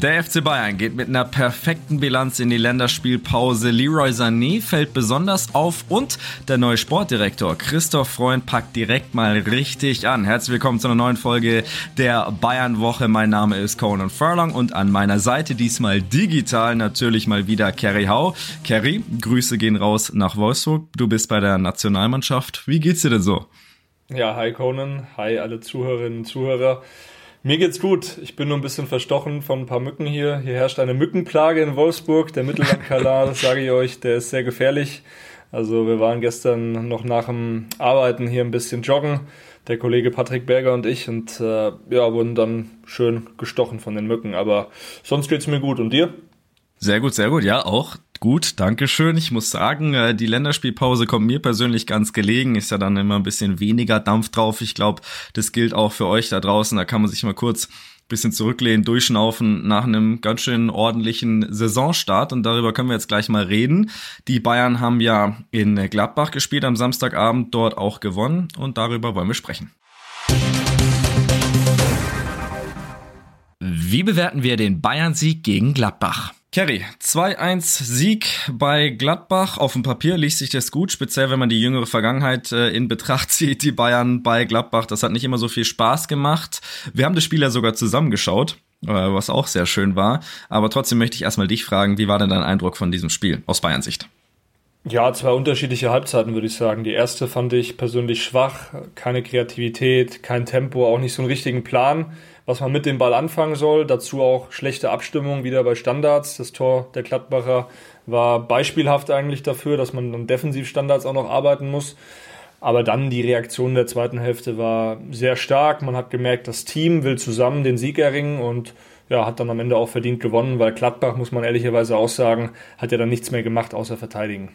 Der FC Bayern geht mit einer perfekten Bilanz in die Länderspielpause. Leroy Sané fällt besonders auf und der neue Sportdirektor Christoph Freund packt direkt mal richtig an. Herzlich willkommen zu einer neuen Folge der Bayern Woche. Mein Name ist Conan Furlong und an meiner Seite diesmal digital natürlich mal wieder Kerry Hau. Kerry, Grüße gehen raus nach Wolfsburg. Du bist bei der Nationalmannschaft. Wie geht's dir denn so? Ja, hi Conan, hi alle Zuhörerinnen und Zuhörer. Mir geht's gut. Ich bin nur ein bisschen verstochen von ein paar Mücken hier. Hier herrscht eine Mückenplage in Wolfsburg. Der Mittellandkanal, das sage ich euch, der ist sehr gefährlich. Also wir waren gestern noch nach dem Arbeiten hier ein bisschen joggen. Der Kollege Patrick Berger und ich und äh, ja, wurden dann schön gestochen von den Mücken. Aber sonst geht's mir gut. Und dir? Sehr gut, sehr gut. Ja, auch gut. Dankeschön. Ich muss sagen, äh, die Länderspielpause kommt mir persönlich ganz gelegen. Ist ja dann immer ein bisschen weniger Dampf drauf. Ich glaube, das gilt auch für euch da draußen. Da kann man sich mal kurz bisschen zurücklehnen, durchschnaufen nach einem ganz schön ordentlichen Saisonstart und darüber können wir jetzt gleich mal reden. Die Bayern haben ja in Gladbach gespielt am Samstagabend, dort auch gewonnen und darüber wollen wir sprechen. Wie bewerten wir den Bayern-Sieg gegen Gladbach? Kerry, 2-1 Sieg bei Gladbach. Auf dem Papier liest sich das gut, speziell wenn man die jüngere Vergangenheit äh, in Betracht zieht, die Bayern bei Gladbach. Das hat nicht immer so viel Spaß gemacht. Wir haben das Spiel ja sogar zusammengeschaut, äh, was auch sehr schön war. Aber trotzdem möchte ich erstmal dich fragen, wie war denn dein Eindruck von diesem Spiel aus Bayern Sicht? Ja, zwei unterschiedliche Halbzeiten, würde ich sagen. Die erste fand ich persönlich schwach, keine Kreativität, kein Tempo, auch nicht so einen richtigen Plan was man mit dem Ball anfangen soll. Dazu auch schlechte Abstimmung wieder bei Standards. Das Tor der Gladbacher war beispielhaft eigentlich dafür, dass man an Defensivstandards auch noch arbeiten muss. Aber dann die Reaktion der zweiten Hälfte war sehr stark. Man hat gemerkt, das Team will zusammen den Sieg erringen und ja, hat dann am Ende auch verdient gewonnen, weil Gladbach, muss man ehrlicherweise auch sagen, hat ja dann nichts mehr gemacht außer verteidigen.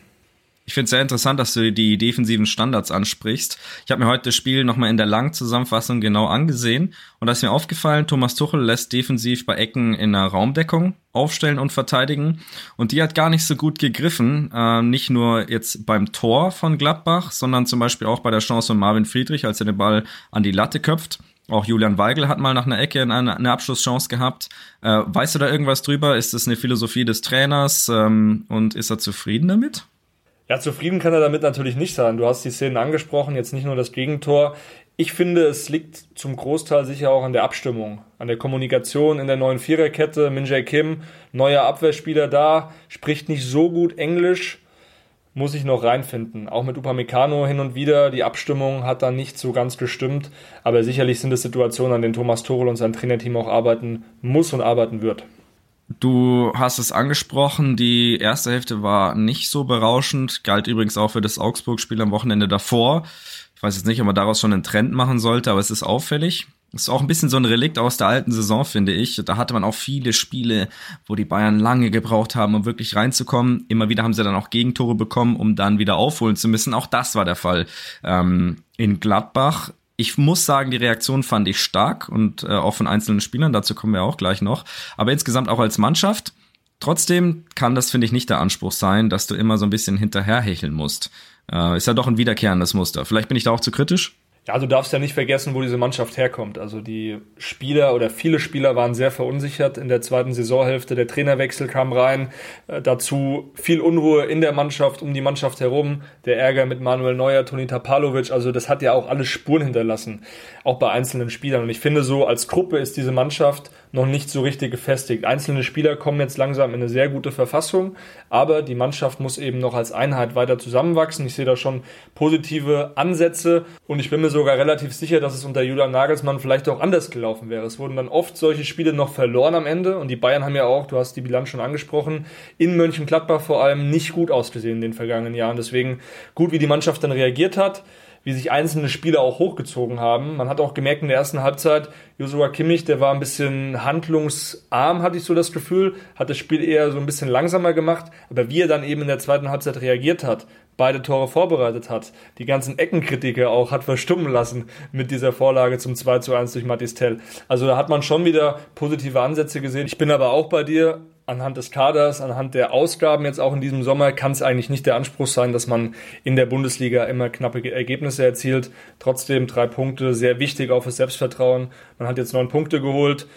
Ich finde es sehr interessant, dass du die defensiven Standards ansprichst. Ich habe mir heute das Spiel nochmal in der Langzusammenfassung genau angesehen und da ist mir aufgefallen, Thomas Tuchel lässt defensiv bei Ecken in der Raumdeckung aufstellen und verteidigen und die hat gar nicht so gut gegriffen, äh, nicht nur jetzt beim Tor von Gladbach, sondern zum Beispiel auch bei der Chance von Marvin Friedrich, als er den Ball an die Latte köpft. Auch Julian Weigel hat mal nach einer Ecke eine, eine Abschlusschance gehabt. Äh, weißt du da irgendwas drüber? Ist das eine Philosophie des Trainers ähm, und ist er zufrieden damit? Ja, zufrieden kann er damit natürlich nicht sein. Du hast die Szenen angesprochen, jetzt nicht nur das Gegentor. Ich finde, es liegt zum Großteil sicher auch an der Abstimmung, an der Kommunikation in der neuen Viererkette. Min Jae Kim, neuer Abwehrspieler da, spricht nicht so gut Englisch, muss ich noch reinfinden. Auch mit Upamecano hin und wieder, die Abstimmung hat da nicht so ganz gestimmt, aber sicherlich sind es Situationen, an denen Thomas Tuchel und sein Trainerteam auch arbeiten muss und arbeiten wird. Du hast es angesprochen, die erste Hälfte war nicht so berauschend, galt übrigens auch für das Augsburg-Spiel am Wochenende davor. Ich weiß jetzt nicht, ob man daraus schon einen Trend machen sollte, aber es ist auffällig. Ist auch ein bisschen so ein Relikt aus der alten Saison, finde ich. Da hatte man auch viele Spiele, wo die Bayern lange gebraucht haben, um wirklich reinzukommen. Immer wieder haben sie dann auch Gegentore bekommen, um dann wieder aufholen zu müssen. Auch das war der Fall ähm, in Gladbach ich muss sagen, die Reaktion fand ich stark und äh, auch von einzelnen Spielern, dazu kommen wir auch gleich noch. Aber insgesamt auch als Mannschaft. Trotzdem kann das, finde ich, nicht der Anspruch sein, dass du immer so ein bisschen hinterherhecheln musst. Äh, ist ja doch ein wiederkehrendes Muster. Vielleicht bin ich da auch zu kritisch. Ja, du darfst ja nicht vergessen, wo diese Mannschaft herkommt. Also die Spieler oder viele Spieler waren sehr verunsichert in der zweiten Saisonhälfte. Der Trainerwechsel kam rein. Äh, dazu viel Unruhe in der Mannschaft, um die Mannschaft herum. Der Ärger mit Manuel Neuer, Toni Tapalovic. Also das hat ja auch alle Spuren hinterlassen. Auch bei einzelnen Spielern. Und ich finde so, als Gruppe ist diese Mannschaft noch nicht so richtig gefestigt. Einzelne Spieler kommen jetzt langsam in eine sehr gute Verfassung. Aber die Mannschaft muss eben noch als Einheit weiter zusammenwachsen. Ich sehe da schon positive Ansätze. Und ich bin mir sogar relativ sicher, dass es unter Julian Nagelsmann vielleicht auch anders gelaufen wäre. Es wurden dann oft solche Spiele noch verloren am Ende und die Bayern haben ja auch, du hast die Bilanz schon angesprochen, in Mönchengladbach vor allem nicht gut ausgesehen in den vergangenen Jahren. Deswegen gut, wie die Mannschaft dann reagiert hat wie sich einzelne Spieler auch hochgezogen haben. Man hat auch gemerkt in der ersten Halbzeit, Joshua Kimmich, der war ein bisschen handlungsarm, hatte ich so das Gefühl, hat das Spiel eher so ein bisschen langsamer gemacht, aber wie er dann eben in der zweiten Halbzeit reagiert hat, beide Tore vorbereitet hat, die ganzen Eckenkritiker auch hat verstummen lassen mit dieser Vorlage zum 2 zu 1 durch Matis Tell. Also da hat man schon wieder positive Ansätze gesehen. Ich bin aber auch bei dir. Anhand des Kaders, anhand der Ausgaben jetzt auch in diesem Sommer kann es eigentlich nicht der Anspruch sein, dass man in der Bundesliga immer knappe Ergebnisse erzielt. Trotzdem drei Punkte, sehr wichtig auch fürs Selbstvertrauen. Man hat jetzt neun Punkte geholt.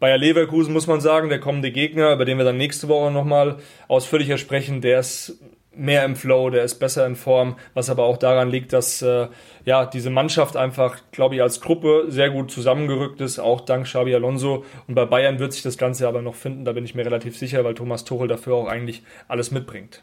Bayer Leverkusen muss man sagen, der kommende Gegner, über den wir dann nächste Woche nochmal ausführlicher sprechen, der ist mehr im Flow, der ist besser in Form, was aber auch daran liegt, dass äh, ja diese Mannschaft einfach, glaube ich, als Gruppe sehr gut zusammengerückt ist, auch dank Xabi Alonso. Und bei Bayern wird sich das Ganze aber noch finden, da bin ich mir relativ sicher, weil Thomas Tuchel dafür auch eigentlich alles mitbringt.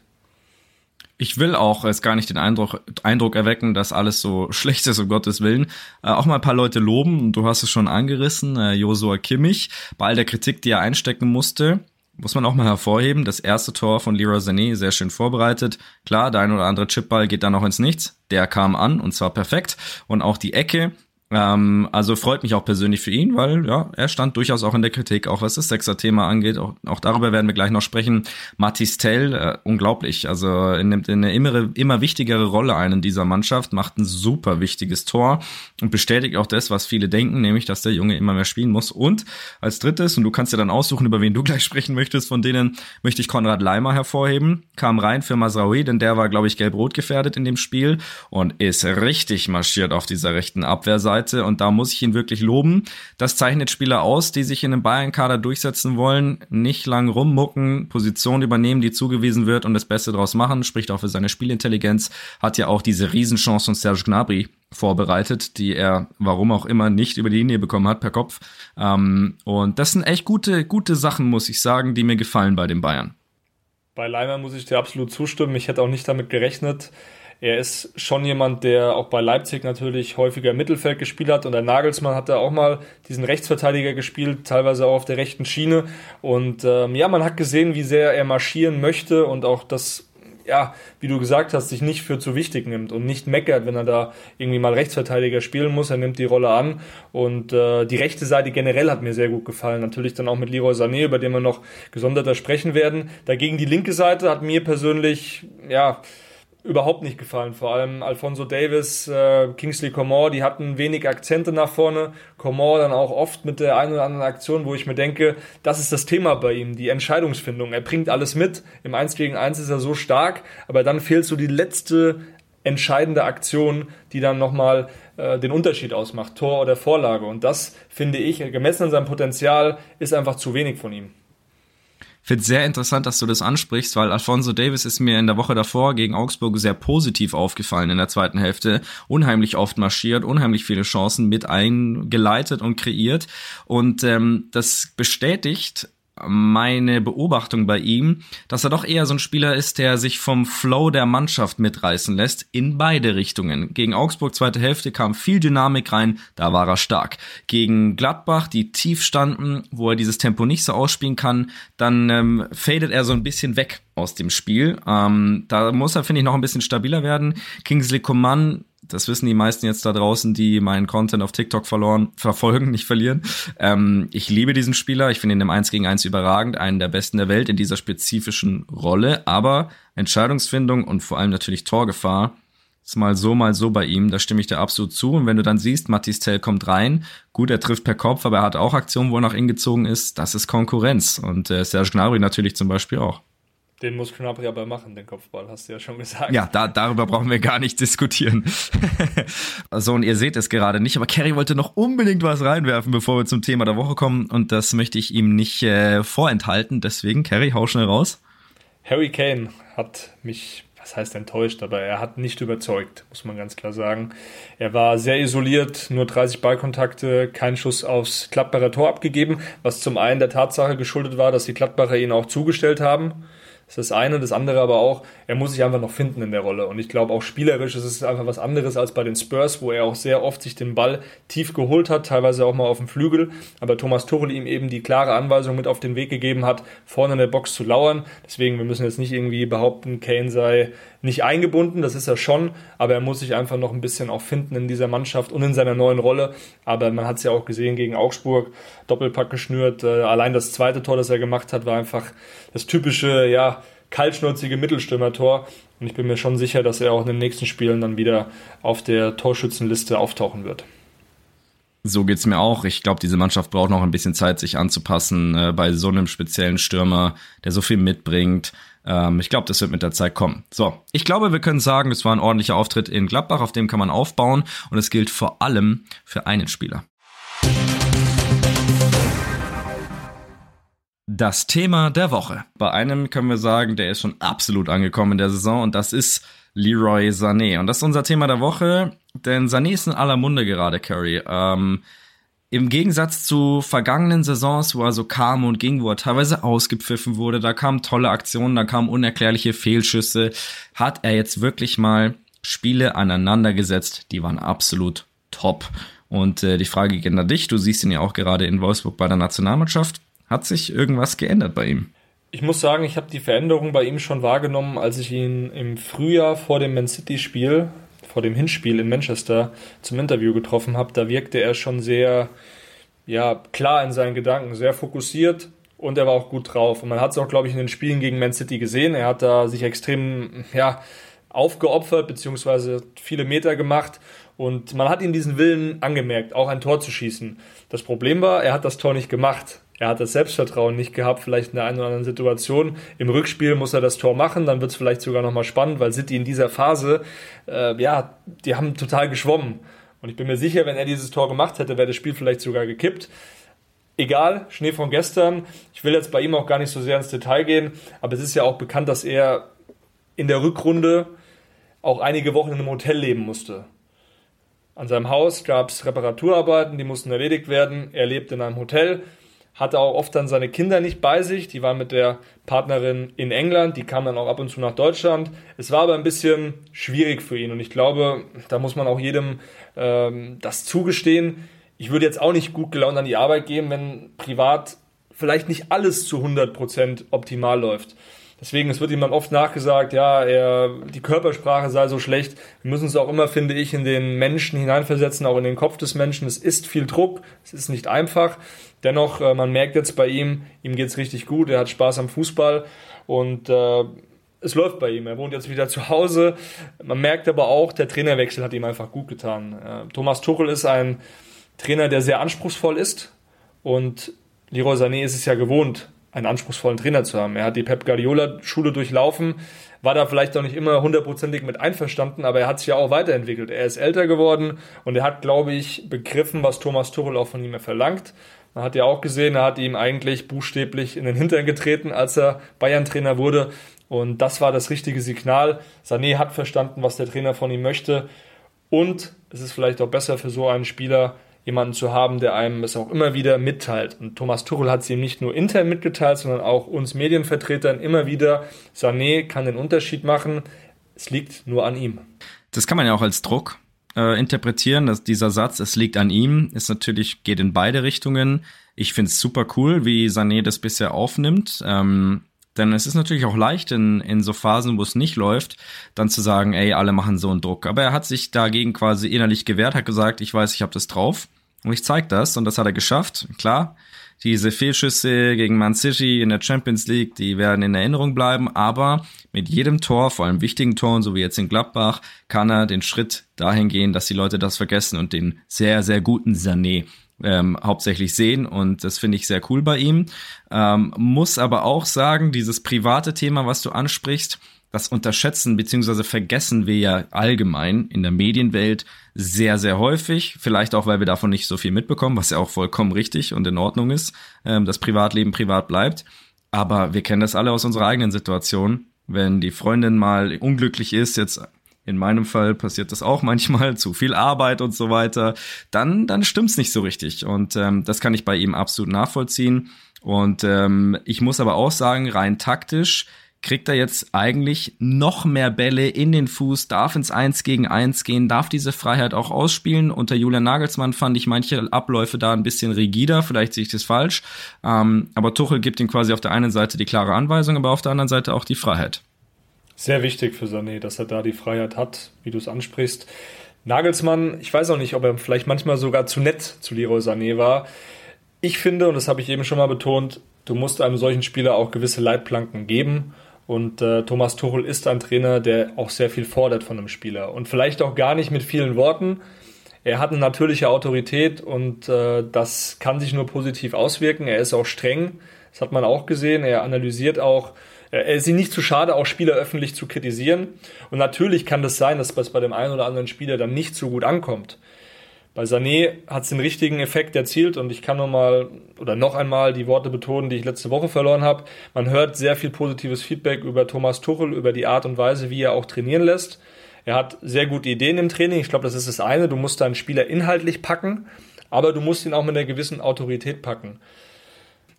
Ich will auch jetzt gar nicht den Eindruck, Eindruck erwecken, dass alles so schlecht ist, um Gottes Willen. Äh, auch mal ein paar Leute loben. Du hast es schon angerissen, äh, Josua Kimmich. Bei all der Kritik, die er einstecken musste, muss man auch mal hervorheben, das erste Tor von Leroy Sané sehr schön vorbereitet. Klar, der ein oder andere Chipball geht dann noch ins Nichts. Der kam an und zwar perfekt. Und auch die Ecke, ähm, also freut mich auch persönlich für ihn, weil ja, er stand durchaus auch in der Kritik, auch was das Sechser-Thema angeht. Auch, auch darüber werden wir gleich noch sprechen. Mathis Tell, äh, unglaublich. Also er nimmt eine immer, immer wichtigere Rolle ein in dieser Mannschaft, macht ein super wichtiges Tor und bestätigt auch das, was viele denken, nämlich, dass der Junge immer mehr spielen muss. Und als drittes, und du kannst ja dann aussuchen, über wen du gleich sprechen möchtest, von denen möchte ich Konrad Leimer hervorheben. Kam rein für Masraoui, denn der war, glaube ich, gelb-rot gefährdet in dem Spiel und ist richtig marschiert auf dieser rechten Abwehrseite. Seite und da muss ich ihn wirklich loben. Das zeichnet Spieler aus, die sich in einem Bayern-Kader durchsetzen wollen, nicht lang rummucken, Position übernehmen, die zugewiesen wird und das Beste draus machen, spricht auch für seine Spielintelligenz, hat ja auch diese Riesenchance von Serge Gnabry vorbereitet, die er, warum auch immer, nicht über die Linie bekommen hat per Kopf. Ähm, und das sind echt gute, gute Sachen, muss ich sagen, die mir gefallen bei den Bayern. Bei Leimer muss ich dir absolut zustimmen. Ich hätte auch nicht damit gerechnet. Er ist schon jemand, der auch bei Leipzig natürlich häufiger Mittelfeld gespielt hat und der Nagelsmann hat da auch mal diesen Rechtsverteidiger gespielt, teilweise auch auf der rechten Schiene. Und ähm, ja, man hat gesehen, wie sehr er marschieren möchte und auch das ja, wie du gesagt hast, sich nicht für zu wichtig nimmt und nicht meckert, wenn er da irgendwie mal Rechtsverteidiger spielen muss. Er nimmt die Rolle an und äh, die rechte Seite generell hat mir sehr gut gefallen. Natürlich dann auch mit Leroy Sané, über den wir noch gesonderter sprechen werden. Dagegen die linke Seite hat mir persönlich, ja, überhaupt nicht gefallen. Vor allem Alfonso Davis, äh, Kingsley Coman, die hatten wenig Akzente nach vorne. Coman dann auch oft mit der einen oder anderen Aktion, wo ich mir denke, das ist das Thema bei ihm, die Entscheidungsfindung. Er bringt alles mit. Im 1 gegen 1 ist er so stark, aber dann fehlt so die letzte entscheidende Aktion, die dann nochmal äh, den Unterschied ausmacht, Tor oder Vorlage. Und das, finde ich, gemessen an seinem Potenzial, ist einfach zu wenig von ihm finde sehr interessant, dass du das ansprichst, weil Alfonso Davis ist mir in der Woche davor gegen Augsburg sehr positiv aufgefallen in der zweiten Hälfte. Unheimlich oft marschiert, unheimlich viele Chancen mit eingeleitet und kreiert. Und ähm, das bestätigt meine Beobachtung bei ihm, dass er doch eher so ein Spieler ist, der sich vom Flow der Mannschaft mitreißen lässt, in beide Richtungen. Gegen Augsburg zweite Hälfte kam viel Dynamik rein, da war er stark. Gegen Gladbach, die tief standen, wo er dieses Tempo nicht so ausspielen kann, dann ähm, fadet er so ein bisschen weg aus dem Spiel. Ähm, da muss er, finde ich, noch ein bisschen stabiler werden. Kingsley Coman das wissen die meisten jetzt da draußen, die meinen Content auf TikTok verloren, verfolgen, nicht verlieren. Ähm, ich liebe diesen Spieler. Ich finde ihn im 1 gegen 1 überragend, einen der besten der Welt in dieser spezifischen Rolle. Aber Entscheidungsfindung und vor allem natürlich Torgefahr ist mal so, mal so bei ihm. Da stimme ich dir absolut zu. Und wenn du dann siehst, Mathis Tell kommt rein, gut, er trifft per Kopf, aber er hat auch Aktionen, wo er nach innen gezogen ist. Das ist Konkurrenz. Und äh, Serge Gnabry natürlich zum Beispiel auch. Den muss Gnabry aber machen, den Kopfball, hast du ja schon gesagt. Ja, da, darüber brauchen wir gar nicht diskutieren. so, und ihr seht es gerade nicht, aber Kerry wollte noch unbedingt was reinwerfen, bevor wir zum Thema der Woche kommen. Und das möchte ich ihm nicht äh, vorenthalten. Deswegen, Kerry, hau schnell raus. Harry Kane hat mich, was heißt enttäuscht, aber er hat nicht überzeugt, muss man ganz klar sagen. Er war sehr isoliert, nur 30 Ballkontakte, kein Schuss aufs Klappbarer Tor abgegeben, was zum einen der Tatsache geschuldet war, dass die Klappbacher ihn auch zugestellt haben das ist das eine. Das andere aber auch, er muss sich einfach noch finden in der Rolle. Und ich glaube auch spielerisch ist es einfach was anderes als bei den Spurs, wo er auch sehr oft sich den Ball tief geholt hat, teilweise auch mal auf dem Flügel. Aber Thomas Tuchel ihm eben die klare Anweisung mit auf den Weg gegeben hat, vorne in der Box zu lauern. Deswegen, wir müssen jetzt nicht irgendwie behaupten, Kane sei nicht eingebunden, das ist er schon, aber er muss sich einfach noch ein bisschen auch finden in dieser Mannschaft und in seiner neuen Rolle. Aber man hat es ja auch gesehen gegen Augsburg, Doppelpack geschnürt. Äh, allein das zweite Tor, das er gemacht hat, war einfach das typische, ja, kaltschnäuzige Mittelstürmer-Tor. Und ich bin mir schon sicher, dass er auch in den nächsten Spielen dann wieder auf der Torschützenliste auftauchen wird. So geht's mir auch. Ich glaube, diese Mannschaft braucht noch ein bisschen Zeit, sich anzupassen äh, bei so einem speziellen Stürmer, der so viel mitbringt. Ähm, ich glaube, das wird mit der Zeit kommen. So, ich glaube, wir können sagen, es war ein ordentlicher Auftritt in Gladbach, auf dem kann man aufbauen und es gilt vor allem für einen Spieler. Das Thema der Woche. Bei einem können wir sagen, der ist schon absolut angekommen in der Saison und das ist Leroy Sané. Und das ist unser Thema der Woche, denn Sané ist in aller Munde gerade, Curry. Ähm, Im Gegensatz zu vergangenen Saisons, wo er so kam und ging, wo er teilweise ausgepfiffen wurde, da kamen tolle Aktionen, da kamen unerklärliche Fehlschüsse, hat er jetzt wirklich mal Spiele aneinandergesetzt, die waren absolut top. Und äh, die Frage geht an dich, du siehst ihn ja auch gerade in Wolfsburg bei der Nationalmannschaft. Hat sich irgendwas geändert bei ihm? Ich muss sagen, ich habe die Veränderung bei ihm schon wahrgenommen, als ich ihn im Frühjahr vor dem Man City-Spiel, vor dem Hinspiel in Manchester zum Interview getroffen habe. Da wirkte er schon sehr ja, klar in seinen Gedanken, sehr fokussiert und er war auch gut drauf. Und man hat es auch, glaube ich, in den Spielen gegen Man City gesehen. Er hat da sich extrem ja, aufgeopfert, beziehungsweise viele Meter gemacht. Und man hat ihm diesen Willen angemerkt, auch ein Tor zu schießen. Das Problem war, er hat das Tor nicht gemacht. Er hat das Selbstvertrauen nicht gehabt, vielleicht in der einen oder anderen Situation. Im Rückspiel muss er das Tor machen, dann wird es vielleicht sogar nochmal spannend, weil City in dieser Phase, äh, ja, die haben total geschwommen. Und ich bin mir sicher, wenn er dieses Tor gemacht hätte, wäre das Spiel vielleicht sogar gekippt. Egal, Schnee von gestern. Ich will jetzt bei ihm auch gar nicht so sehr ins Detail gehen, aber es ist ja auch bekannt, dass er in der Rückrunde auch einige Wochen in einem Hotel leben musste. An seinem Haus gab es Reparaturarbeiten, die mussten erledigt werden. Er lebt in einem Hotel hatte auch oft dann seine Kinder nicht bei sich. Die waren mit der Partnerin in England, die kam dann auch ab und zu nach Deutschland. Es war aber ein bisschen schwierig für ihn und ich glaube, da muss man auch jedem ähm, das zugestehen. Ich würde jetzt auch nicht gut gelaunt an die Arbeit gehen, wenn privat vielleicht nicht alles zu 100% optimal läuft. Deswegen, es wird ihm dann oft nachgesagt, ja, er, die Körpersprache sei so schlecht. Wir müssen uns auch immer, finde ich, in den Menschen hineinversetzen, auch in den Kopf des Menschen. Es ist viel Druck, es ist nicht einfach. Dennoch, äh, man merkt jetzt bei ihm, ihm geht's richtig gut, er hat Spaß am Fußball und äh, es läuft bei ihm. Er wohnt jetzt wieder zu Hause. Man merkt aber auch, der Trainerwechsel hat ihm einfach gut getan. Äh, Thomas Tuchel ist ein Trainer, der sehr anspruchsvoll ist und Leroy Sané ist es ja gewohnt, einen anspruchsvollen Trainer zu haben. Er hat die Pep Guardiola-Schule durchlaufen, war da vielleicht auch nicht immer hundertprozentig mit einverstanden, aber er hat sich ja auch weiterentwickelt. Er ist älter geworden und er hat, glaube ich, begriffen, was Thomas Tuchel auch von ihm verlangt. Man hat ja auch gesehen, er hat ihm eigentlich buchstäblich in den Hintern getreten, als er Bayern-Trainer wurde. Und das war das richtige Signal. Sané hat verstanden, was der Trainer von ihm möchte. Und es ist vielleicht auch besser für so einen Spieler, jemanden zu haben, der einem es auch immer wieder mitteilt. Und Thomas Tuchel hat es ihm nicht nur intern mitgeteilt, sondern auch uns Medienvertretern immer wieder. Sané kann den Unterschied machen. Es liegt nur an ihm. Das kann man ja auch als Druck äh, interpretieren, dass dieser Satz, es liegt an ihm, ist natürlich, geht in beide Richtungen. Ich finde es super cool, wie Sané das bisher aufnimmt. Ähm, denn es ist natürlich auch leicht in, in so Phasen, wo es nicht läuft, dann zu sagen, ey, alle machen so einen Druck. Aber er hat sich dagegen quasi innerlich gewehrt, hat gesagt, ich weiß, ich habe das drauf und ich zeig das und das hat er geschafft. Klar, diese Fehlschüsse gegen Man City in der Champions League, die werden in Erinnerung bleiben, aber mit jedem Tor, vor allem wichtigen Toren, so wie jetzt in Gladbach, kann er den Schritt dahin gehen, dass die Leute das vergessen und den sehr, sehr guten Sané ähm, hauptsächlich sehen und das finde ich sehr cool bei ihm. Ähm, muss aber auch sagen, dieses private Thema, was du ansprichst, das unterschätzen bzw. vergessen wir ja allgemein in der Medienwelt sehr, sehr häufig. Vielleicht auch, weil wir davon nicht so viel mitbekommen, was ja auch vollkommen richtig und in Ordnung ist, ähm, dass Privatleben privat bleibt. Aber wir kennen das alle aus unserer eigenen Situation. Wenn die Freundin mal unglücklich ist, jetzt in meinem Fall passiert das auch manchmal, zu viel Arbeit und so weiter, dann, dann stimmt's nicht so richtig. Und ähm, das kann ich bei ihm absolut nachvollziehen. Und ähm, ich muss aber auch sagen, rein taktisch kriegt er jetzt eigentlich noch mehr Bälle in den Fuß, darf ins Eins gegen Eins gehen, darf diese Freiheit auch ausspielen. Unter Julian Nagelsmann fand ich manche Abläufe da ein bisschen rigider, vielleicht sehe ich das falsch. Ähm, aber Tuchel gibt ihm quasi auf der einen Seite die klare Anweisung, aber auf der anderen Seite auch die Freiheit. Sehr wichtig für Sané, dass er da die Freiheit hat, wie du es ansprichst. Nagelsmann, ich weiß auch nicht, ob er vielleicht manchmal sogar zu nett zu Leroy Sané war. Ich finde, und das habe ich eben schon mal betont, du musst einem solchen Spieler auch gewisse Leitplanken geben. Und äh, Thomas Tuchel ist ein Trainer, der auch sehr viel fordert von einem Spieler. Und vielleicht auch gar nicht mit vielen Worten. Er hat eine natürliche Autorität und äh, das kann sich nur positiv auswirken. Er ist auch streng. Das hat man auch gesehen. Er analysiert auch. Er ist ihm nicht zu schade, auch Spieler öffentlich zu kritisieren. Und natürlich kann das sein, dass das bei dem einen oder anderen Spieler dann nicht so gut ankommt. Bei Sané hat es den richtigen Effekt erzielt und ich kann nur mal oder noch einmal die Worte betonen, die ich letzte Woche verloren habe. Man hört sehr viel positives Feedback über Thomas Tuchel, über die Art und Weise, wie er auch trainieren lässt. Er hat sehr gute Ideen im Training. Ich glaube, das ist das eine. Du musst deinen Spieler inhaltlich packen, aber du musst ihn auch mit einer gewissen Autorität packen.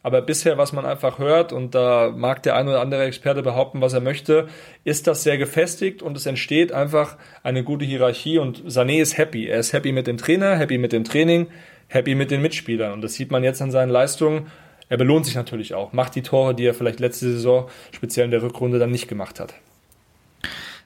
Aber bisher, was man einfach hört, und da mag der ein oder andere Experte behaupten, was er möchte, ist das sehr gefestigt und es entsteht einfach eine gute Hierarchie und Sané ist happy. Er ist happy mit dem Trainer, happy mit dem Training, happy mit den Mitspielern. Und das sieht man jetzt an seinen Leistungen. Er belohnt sich natürlich auch, macht die Tore, die er vielleicht letzte Saison, speziell in der Rückrunde, dann nicht gemacht hat.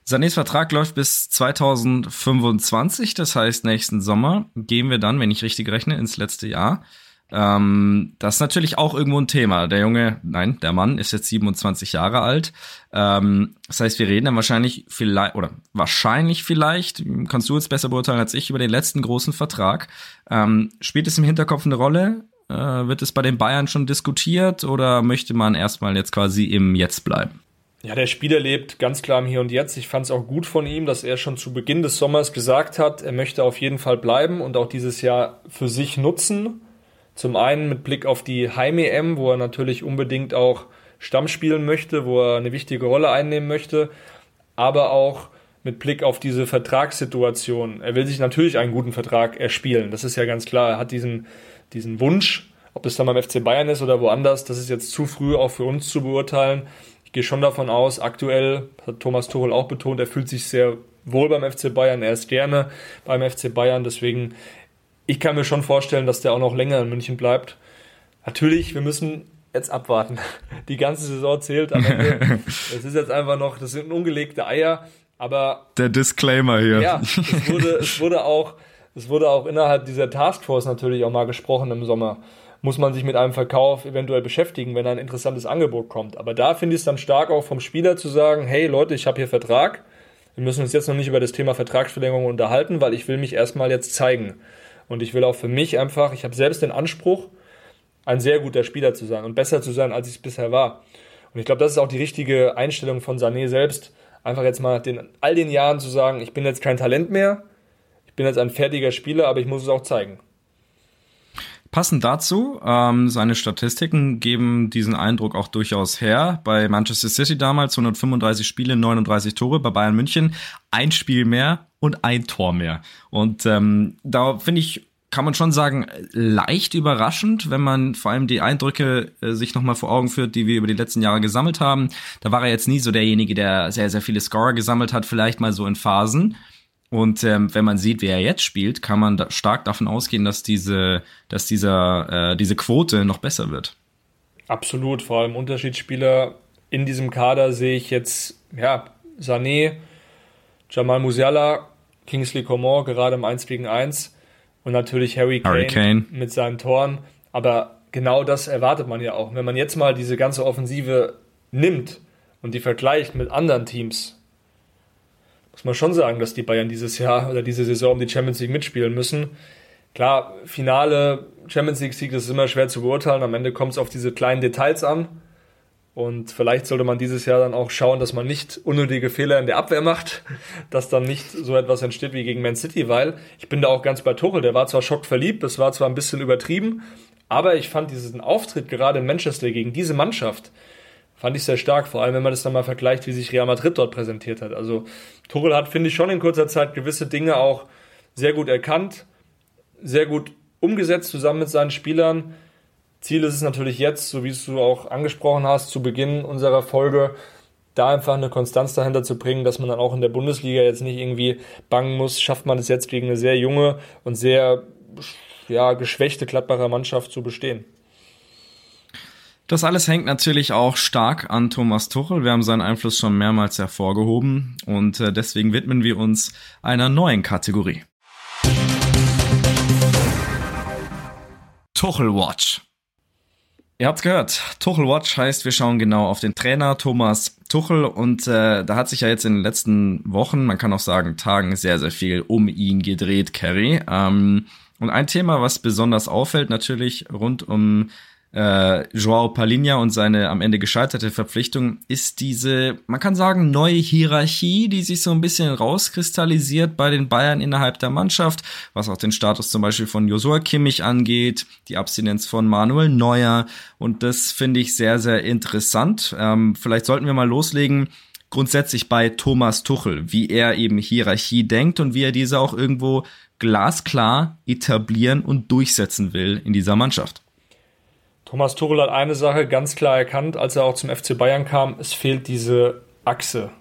Sanés Vertrag läuft bis 2025, das heißt nächsten Sommer gehen wir dann, wenn ich richtig rechne, ins letzte Jahr. Ähm, das ist natürlich auch irgendwo ein Thema. Der Junge, nein, der Mann ist jetzt 27 Jahre alt. Ähm, das heißt, wir reden dann wahrscheinlich vielleicht, oder wahrscheinlich vielleicht, kannst du jetzt besser beurteilen als ich, über den letzten großen Vertrag. Ähm, spielt es im Hinterkopf eine Rolle? Äh, wird es bei den Bayern schon diskutiert oder möchte man erstmal jetzt quasi im Jetzt bleiben? Ja, der Spieler lebt ganz klar im Hier und Jetzt. Ich fand es auch gut von ihm, dass er schon zu Beginn des Sommers gesagt hat, er möchte auf jeden Fall bleiben und auch dieses Jahr für sich nutzen. Zum einen mit Blick auf die Heim-EM, wo er natürlich unbedingt auch Stamm spielen möchte, wo er eine wichtige Rolle einnehmen möchte, aber auch mit Blick auf diese Vertragssituation. Er will sich natürlich einen guten Vertrag erspielen, das ist ja ganz klar. Er hat diesen, diesen Wunsch, ob das dann beim FC Bayern ist oder woanders, das ist jetzt zu früh auch für uns zu beurteilen. Ich gehe schon davon aus, aktuell, hat Thomas Tuchel auch betont, er fühlt sich sehr wohl beim FC Bayern, er ist gerne beim FC Bayern, deswegen ich kann mir schon vorstellen, dass der auch noch länger in München bleibt. Natürlich, wir müssen jetzt abwarten. Die ganze Saison zählt am Ende. Es ist jetzt einfach noch, das sind ungelegte Eier, aber. Der Disclaimer hier. Ja, es wurde, es wurde auch, es wurde auch innerhalb dieser Taskforce natürlich auch mal gesprochen im Sommer. Muss man sich mit einem Verkauf eventuell beschäftigen, wenn ein interessantes Angebot kommt. Aber da finde ich es dann stark auch vom Spieler zu sagen, hey Leute, ich habe hier Vertrag. Wir müssen uns jetzt noch nicht über das Thema Vertragsverlängerung unterhalten, weil ich will mich erstmal jetzt zeigen. Und ich will auch für mich einfach, ich habe selbst den Anspruch, ein sehr guter Spieler zu sein und besser zu sein, als ich es bisher war. Und ich glaube, das ist auch die richtige Einstellung von Sané selbst. Einfach jetzt mal den, all den Jahren zu sagen, ich bin jetzt kein Talent mehr, ich bin jetzt ein fertiger Spieler, aber ich muss es auch zeigen. Passend dazu, ähm, seine Statistiken geben diesen Eindruck auch durchaus her. Bei Manchester City damals 135 Spiele, 39 Tore, bei Bayern München ein Spiel mehr und ein Tor mehr. Und ähm, da finde ich, kann man schon sagen, leicht überraschend, wenn man vor allem die Eindrücke äh, sich nochmal vor Augen führt, die wir über die letzten Jahre gesammelt haben. Da war er jetzt nie so derjenige, der sehr, sehr viele Scorer gesammelt hat, vielleicht mal so in Phasen. Und ähm, wenn man sieht, wie er jetzt spielt, kann man da stark davon ausgehen, dass diese, dass dieser, äh, diese Quote noch besser wird. Absolut, vor allem Unterschiedsspieler in diesem Kader sehe ich jetzt, ja, Sané, Jamal Musiala, Kingsley Coman gerade im 1 gegen 1 und natürlich Harry Kane, Harry Kane mit seinen Toren. Aber genau das erwartet man ja auch. Wenn man jetzt mal diese ganze Offensive nimmt und die vergleicht mit anderen Teams, muss man schon sagen, dass die Bayern dieses Jahr oder diese Saison um die Champions League mitspielen müssen. Klar, Finale, Champions League Sieg, das ist immer schwer zu beurteilen. Am Ende kommt es auf diese kleinen Details an. Und vielleicht sollte man dieses Jahr dann auch schauen, dass man nicht unnötige Fehler in der Abwehr macht, dass dann nicht so etwas entsteht wie gegen Man City, weil ich bin da auch ganz bei Tuchel, der war zwar schockverliebt, das war zwar ein bisschen übertrieben, aber ich fand diesen Auftritt gerade in Manchester gegen diese Mannschaft, fand ich sehr stark, vor allem wenn man das dann mal vergleicht, wie sich Real Madrid dort präsentiert hat. Also Tuchel hat, finde ich, schon in kurzer Zeit gewisse Dinge auch sehr gut erkannt, sehr gut umgesetzt zusammen mit seinen Spielern Ziel ist es natürlich jetzt, so wie es du auch angesprochen hast, zu Beginn unserer Folge, da einfach eine Konstanz dahinter zu bringen, dass man dann auch in der Bundesliga jetzt nicht irgendwie bangen muss, schafft man es jetzt gegen eine sehr junge und sehr ja, geschwächte Gladbacher Mannschaft zu bestehen. Das alles hängt natürlich auch stark an Thomas Tuchel. Wir haben seinen Einfluss schon mehrmals hervorgehoben und äh, deswegen widmen wir uns einer neuen Kategorie. Tuchel Watch. Ihr habt's gehört. Tuchel Watch heißt, wir schauen genau auf den Trainer Thomas Tuchel und äh, da hat sich ja jetzt in den letzten Wochen, man kann auch sagen Tagen, sehr, sehr viel um ihn gedreht, Kerry. Ähm, und ein Thema, was besonders auffällt, natürlich rund um äh, Joao Palinha und seine am Ende gescheiterte Verpflichtung ist diese, man kann sagen, neue Hierarchie, die sich so ein bisschen rauskristallisiert bei den Bayern innerhalb der Mannschaft, was auch den Status zum Beispiel von Josua Kimmich angeht, die Abstinenz von Manuel Neuer und das finde ich sehr, sehr interessant. Ähm, vielleicht sollten wir mal loslegen grundsätzlich bei Thomas Tuchel, wie er eben Hierarchie denkt und wie er diese auch irgendwo glasklar etablieren und durchsetzen will in dieser Mannschaft. Thomas Tuchel hat eine Sache ganz klar erkannt, als er auch zum FC Bayern kam. Es fehlt diese Achse,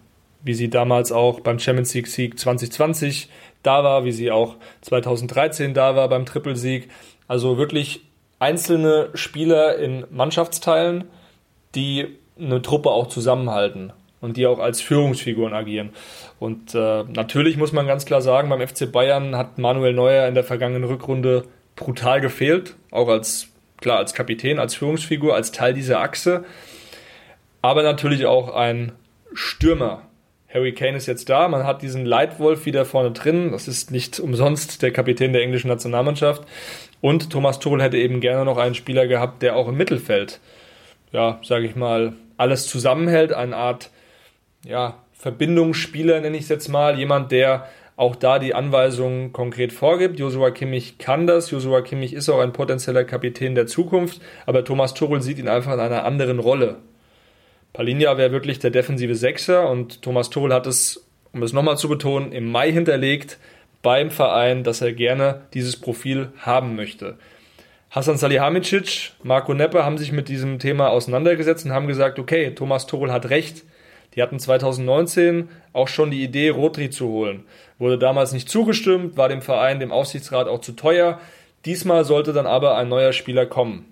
wie sie damals auch beim Champions League Sieg 2020 da war, wie sie auch 2013 da war beim Trippelsieg. Also wirklich einzelne Spieler in Mannschaftsteilen, die eine Truppe auch zusammenhalten und die auch als Führungsfiguren agieren. Und äh, natürlich muss man ganz klar sagen, beim FC Bayern hat Manuel Neuer in der vergangenen Rückrunde brutal gefehlt, auch als klar als Kapitän, als Führungsfigur, als Teil dieser Achse, aber natürlich auch ein Stürmer. Harry Kane ist jetzt da, man hat diesen Leitwolf wieder vorne drin, das ist nicht umsonst der Kapitän der englischen Nationalmannschaft. Und Thomas Tuchel hätte eben gerne noch einen Spieler gehabt, der auch im Mittelfeld, ja, sage ich mal, alles zusammenhält, eine Art, ja, Verbindungsspieler nenne ich es jetzt mal, jemand, der auch da die Anweisungen konkret vorgibt. Joshua Kimmich kann das. Joshua Kimmich ist auch ein potenzieller Kapitän der Zukunft, aber Thomas Tuchel sieht ihn einfach in einer anderen Rolle. Palinja wäre wirklich der defensive Sechser und Thomas Tuchel hat es, um es nochmal zu betonen, im Mai hinterlegt beim Verein, dass er gerne dieses Profil haben möchte. Hassan Salihamidzic, Marco Neppe haben sich mit diesem Thema auseinandergesetzt und haben gesagt, okay, Thomas Tuchel hat recht. Die hatten 2019 auch schon die Idee, Rotri zu holen. Wurde damals nicht zugestimmt, war dem Verein, dem Aufsichtsrat auch zu teuer. Diesmal sollte dann aber ein neuer Spieler kommen.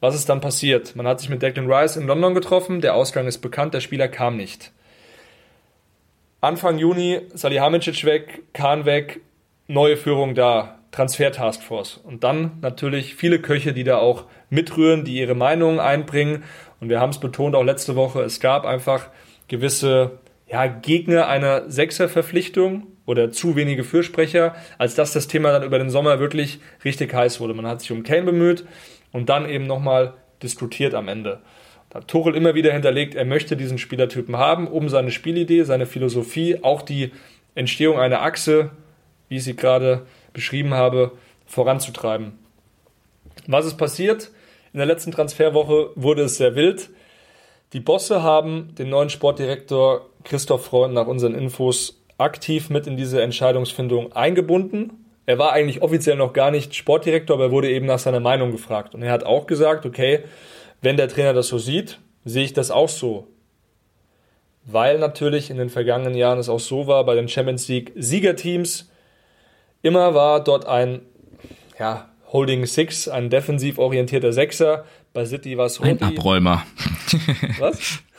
Was ist dann passiert? Man hat sich mit Declan Rice in London getroffen, der Ausgang ist bekannt, der Spieler kam nicht. Anfang Juni Salihamidzic weg, Kahn weg, neue Führung da, Transfer Taskforce. Und dann natürlich viele Köche, die da auch mitrühren, die ihre Meinungen einbringen. Und wir haben es betont auch letzte Woche, es gab einfach gewisse ja, Gegner einer Sechserverpflichtung oder zu wenige Fürsprecher, als dass das Thema dann über den Sommer wirklich richtig heiß wurde. Man hat sich um Kane bemüht und dann eben nochmal diskutiert am Ende. Da hat Tuchel immer wieder hinterlegt, er möchte diesen Spielertypen haben, um seine Spielidee, seine Philosophie, auch die Entstehung einer Achse, wie ich sie gerade beschrieben habe, voranzutreiben. Was ist passiert? In der letzten Transferwoche wurde es sehr wild. Die Bosse haben den neuen Sportdirektor Christoph Freund nach unseren Infos aktiv mit in diese Entscheidungsfindung eingebunden. Er war eigentlich offiziell noch gar nicht Sportdirektor, aber er wurde eben nach seiner Meinung gefragt. Und er hat auch gesagt, okay, wenn der Trainer das so sieht, sehe ich das auch so. Weil natürlich in den vergangenen Jahren es auch so war, bei den Champions League Siegerteams immer war dort ein ja, Holding Six, ein defensiv orientierter Sechser, bei City war es Ein Abräumer. Was?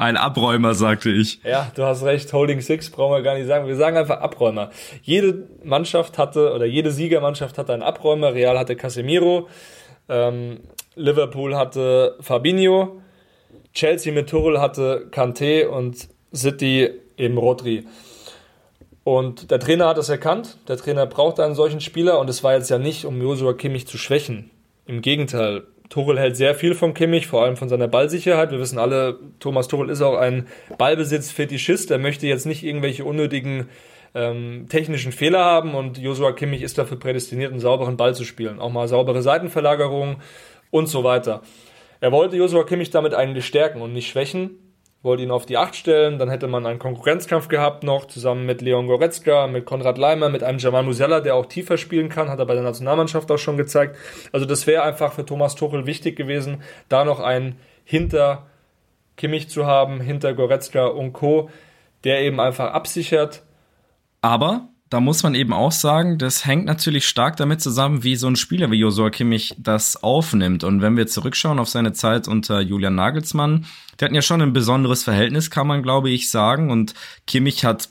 Ein Abräumer, sagte ich. Ja, du hast recht. Holding Six brauchen wir gar nicht sagen. Wir sagen einfach Abräumer. Jede Mannschaft hatte, oder jede Siegermannschaft hatte einen Abräumer. Real hatte Casemiro. Ähm, Liverpool hatte Fabinho. Chelsea mit Tuchel hatte Kanté und City eben Rodri. Und der Trainer hat das erkannt. Der Trainer braucht einen solchen Spieler und es war jetzt ja nicht, um Joshua Kimmich zu schwächen. Im Gegenteil, Tuchel hält sehr viel von Kimmich, vor allem von seiner Ballsicherheit. Wir wissen alle, Thomas Tuchel ist auch ein Ballbesitz-Fetischist. Er möchte jetzt nicht irgendwelche unnötigen ähm, technischen Fehler haben und Joshua Kimmich ist dafür prädestiniert, einen sauberen Ball zu spielen. Auch mal saubere Seitenverlagerungen und so weiter. Er wollte Joshua Kimmich damit eigentlich stärken und nicht schwächen wollte ihn auf die Acht stellen. Dann hätte man einen Konkurrenzkampf gehabt noch, zusammen mit Leon Goretzka, mit Konrad Leimer, mit einem Jamal Musiala, der auch tiefer spielen kann, hat er bei der Nationalmannschaft auch schon gezeigt. Also das wäre einfach für Thomas Tuchel wichtig gewesen, da noch einen hinter Kimmich zu haben, hinter Goretzka und Co., der eben einfach absichert. Aber da muss man eben auch sagen, das hängt natürlich stark damit zusammen, wie so ein Spieler wie Josua Kimmich das aufnimmt. Und wenn wir zurückschauen auf seine Zeit unter Julian Nagelsmann, der hat ja schon ein besonderes Verhältnis, kann man glaube ich sagen. Und Kimmich hat,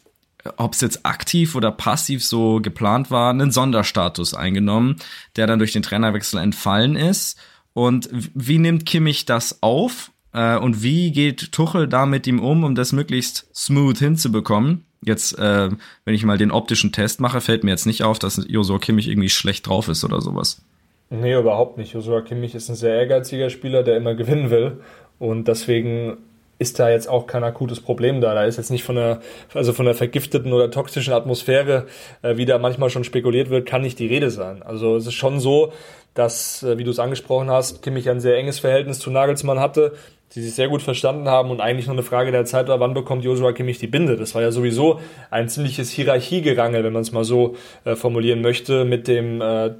ob es jetzt aktiv oder passiv so geplant war, einen Sonderstatus eingenommen, der dann durch den Trainerwechsel entfallen ist. Und wie nimmt Kimmich das auf? Äh, und wie geht Tuchel da mit ihm um, um das möglichst smooth hinzubekommen? Jetzt, äh, wenn ich mal den optischen Test mache, fällt mir jetzt nicht auf, dass Josua Kimmich irgendwie schlecht drauf ist oder sowas. Nee, überhaupt nicht. Joshua Kimmich ist ein sehr ehrgeiziger Spieler, der immer gewinnen will. Und deswegen ist da jetzt auch kein akutes Problem da. Da ist jetzt nicht von der, also von der vergifteten oder toxischen Atmosphäre, äh, wie da manchmal schon spekuliert wird, kann nicht die Rede sein. Also es ist schon so, dass, äh, wie du es angesprochen hast, Kimmich ein sehr enges Verhältnis zu Nagelsmann hatte, die sich sehr gut verstanden haben und eigentlich nur eine Frage der Zeit war, wann bekommt Joshua Kimmich die Binde. Das war ja sowieso ein ziemliches Hierarchiegerangel, wenn man es mal so äh, formulieren möchte, mit dem äh,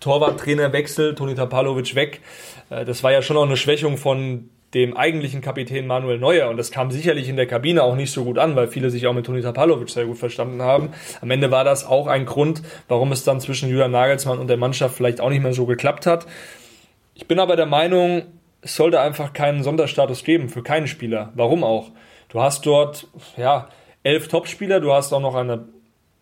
Torwarttrainerwechsel, Toni Tapalovic weg. Äh, das war ja schon auch eine Schwächung von dem eigentlichen Kapitän Manuel Neuer. Und das kam sicherlich in der Kabine auch nicht so gut an, weil viele sich auch mit Toni Tapalovic sehr gut verstanden haben. Am Ende war das auch ein Grund, warum es dann zwischen Julian Nagelsmann und der Mannschaft vielleicht auch nicht mehr so geklappt hat. Ich bin aber der Meinung, es sollte einfach keinen Sonderstatus geben für keinen Spieler. Warum auch? Du hast dort, ja, elf Topspieler, du hast auch noch eine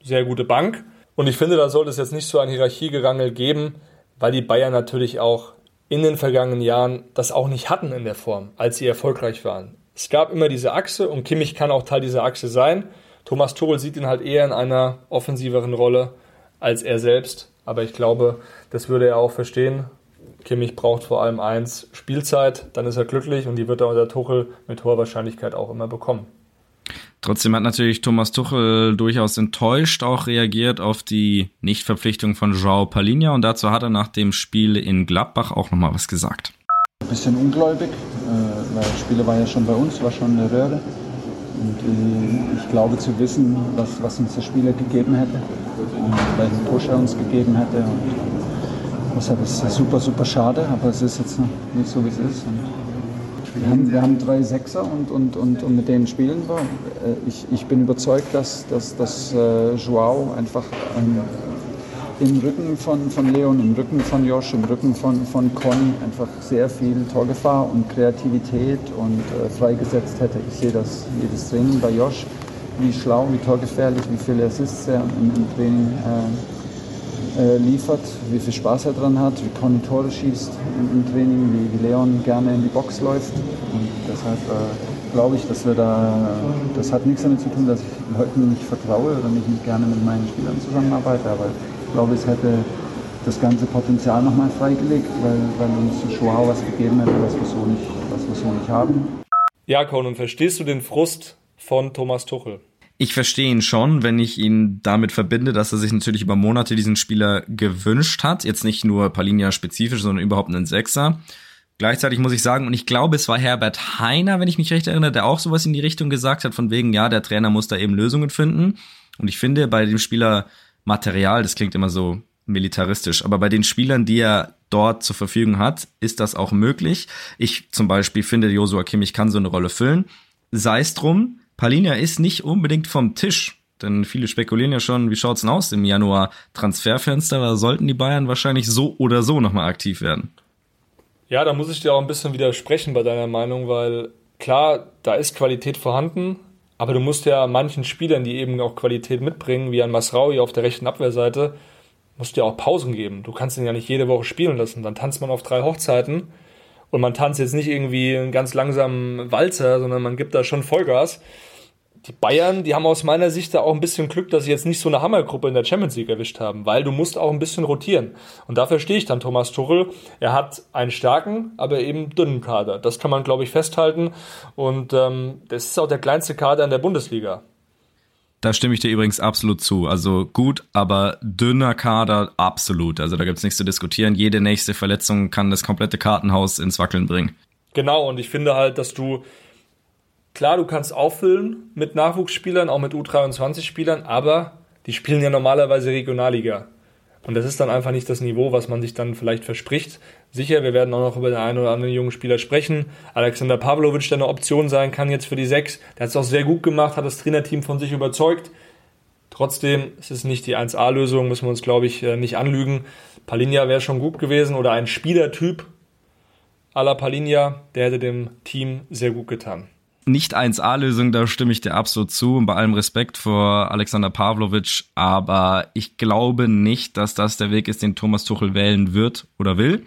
sehr gute Bank. Und ich finde, da sollte es jetzt nicht so ein Hierarchiegerangel geben, weil die Bayern natürlich auch in den vergangenen Jahren das auch nicht hatten in der Form, als sie erfolgreich waren. Es gab immer diese Achse und Kimmich kann auch Teil dieser Achse sein. Thomas Tuchel sieht ihn halt eher in einer offensiveren Rolle als er selbst. Aber ich glaube, das würde er auch verstehen. Kimmich braucht vor allem eins, Spielzeit, dann ist er glücklich und die wird er unter Tuchel mit hoher Wahrscheinlichkeit auch immer bekommen. Trotzdem hat natürlich Thomas Tuchel durchaus enttäuscht auch reagiert auf die Nichtverpflichtung von Joao Palinha und dazu hat er nach dem Spiel in Gladbach auch nochmal was gesagt. Ein bisschen ungläubig, äh, weil der Spieler war ja schon bei uns, war schon eine Röhre. Und äh, ich glaube zu wissen, was, was uns der Spieler gegeben hätte und welchen Push er uns gegeben hätte. Und deshalb ist super, super schade, aber es ist jetzt nicht so, wie es ist. Wir haben, wir haben drei Sechser und, und, und, und mit denen spielen wir. Äh, ich, ich bin überzeugt, dass, dass, dass äh, Joao einfach ähm, im Rücken von, von Leon, im Rücken von Josh, im Rücken von, von Conny einfach sehr viel Torgefahr und Kreativität und äh, freigesetzt hätte. Ich sehe das jedes Training bei Josh, wie schlau, wie torgefährlich, wie viele Assists er im, im Training äh, äh, liefert, wie viel Spaß er dran hat, wie Conny Tore schießt im, Training, wie, wie, Leon gerne in die Box läuft. Und deshalb äh, glaube ich, dass wir da, das hat nichts damit zu tun, dass ich Leuten nicht vertraue oder nicht, nicht gerne mit meinen Spielern zusammenarbeite, aber ich glaube, es hätte das ganze Potenzial nochmal freigelegt, weil, weil uns Joao was gegeben hätte, was wir so nicht, was wir so nicht haben. Ja, Conan, verstehst du den Frust von Thomas Tuchel? Ich verstehe ihn schon, wenn ich ihn damit verbinde, dass er sich natürlich über Monate diesen Spieler gewünscht hat. Jetzt nicht nur Palinia spezifisch, sondern überhaupt einen Sechser. Gleichzeitig muss ich sagen, und ich glaube, es war Herbert Heiner, wenn ich mich recht erinnere, der auch sowas in die Richtung gesagt hat, von wegen, ja, der Trainer muss da eben Lösungen finden. Und ich finde, bei dem Spieler Material, das klingt immer so militaristisch, aber bei den Spielern, die er dort zur Verfügung hat, ist das auch möglich. Ich zum Beispiel finde, Josua Kimmich kann so eine Rolle füllen. Sei es drum, Palinja ist nicht unbedingt vom Tisch. Denn viele spekulieren ja schon, wie schaut's denn aus im Januar Transferfenster? Da sollten die Bayern wahrscheinlich so oder so nochmal aktiv werden. Ja, da muss ich dir auch ein bisschen widersprechen bei deiner Meinung, weil klar, da ist Qualität vorhanden, aber du musst ja manchen Spielern, die eben auch Qualität mitbringen, wie an Masraui auf der rechten Abwehrseite, musst du ja auch Pausen geben. Du kannst ihn ja nicht jede Woche spielen lassen. Dann tanzt man auf drei Hochzeiten und man tanzt jetzt nicht irgendwie einen ganz langsamen Walzer, sondern man gibt da schon Vollgas. Die Bayern, die haben aus meiner Sicht da auch ein bisschen Glück, dass sie jetzt nicht so eine Hammergruppe in der Champions League erwischt haben, weil du musst auch ein bisschen rotieren. Und dafür stehe ich dann Thomas Tuchel. Er hat einen starken, aber eben dünnen Kader. Das kann man, glaube ich, festhalten. Und ähm, das ist auch der kleinste Kader in der Bundesliga. Da stimme ich dir übrigens absolut zu. Also gut, aber dünner Kader absolut. Also da gibt es nichts zu diskutieren. Jede nächste Verletzung kann das komplette Kartenhaus ins Wackeln bringen. Genau, und ich finde halt, dass du, klar, du kannst auffüllen mit Nachwuchsspielern, auch mit U23-Spielern, aber die spielen ja normalerweise Regionalliga. Und das ist dann einfach nicht das Niveau, was man sich dann vielleicht verspricht. Sicher, wir werden auch noch über den einen oder anderen jungen Spieler sprechen. Alexander Pavlovic, der eine Option sein kann jetzt für die Sechs. Der hat es auch sehr gut gemacht, hat das Trainerteam von sich überzeugt. Trotzdem, es ist nicht die 1A-Lösung, müssen wir uns, glaube ich, äh, nicht anlügen. Palinja wäre schon gut gewesen oder ein Spielertyp à la Palinja, der hätte dem Team sehr gut getan nicht 1A-Lösung, da stimme ich dir absolut zu und bei allem Respekt vor Alexander Pavlovic, aber ich glaube nicht, dass das der Weg ist, den Thomas Tuchel wählen wird oder will.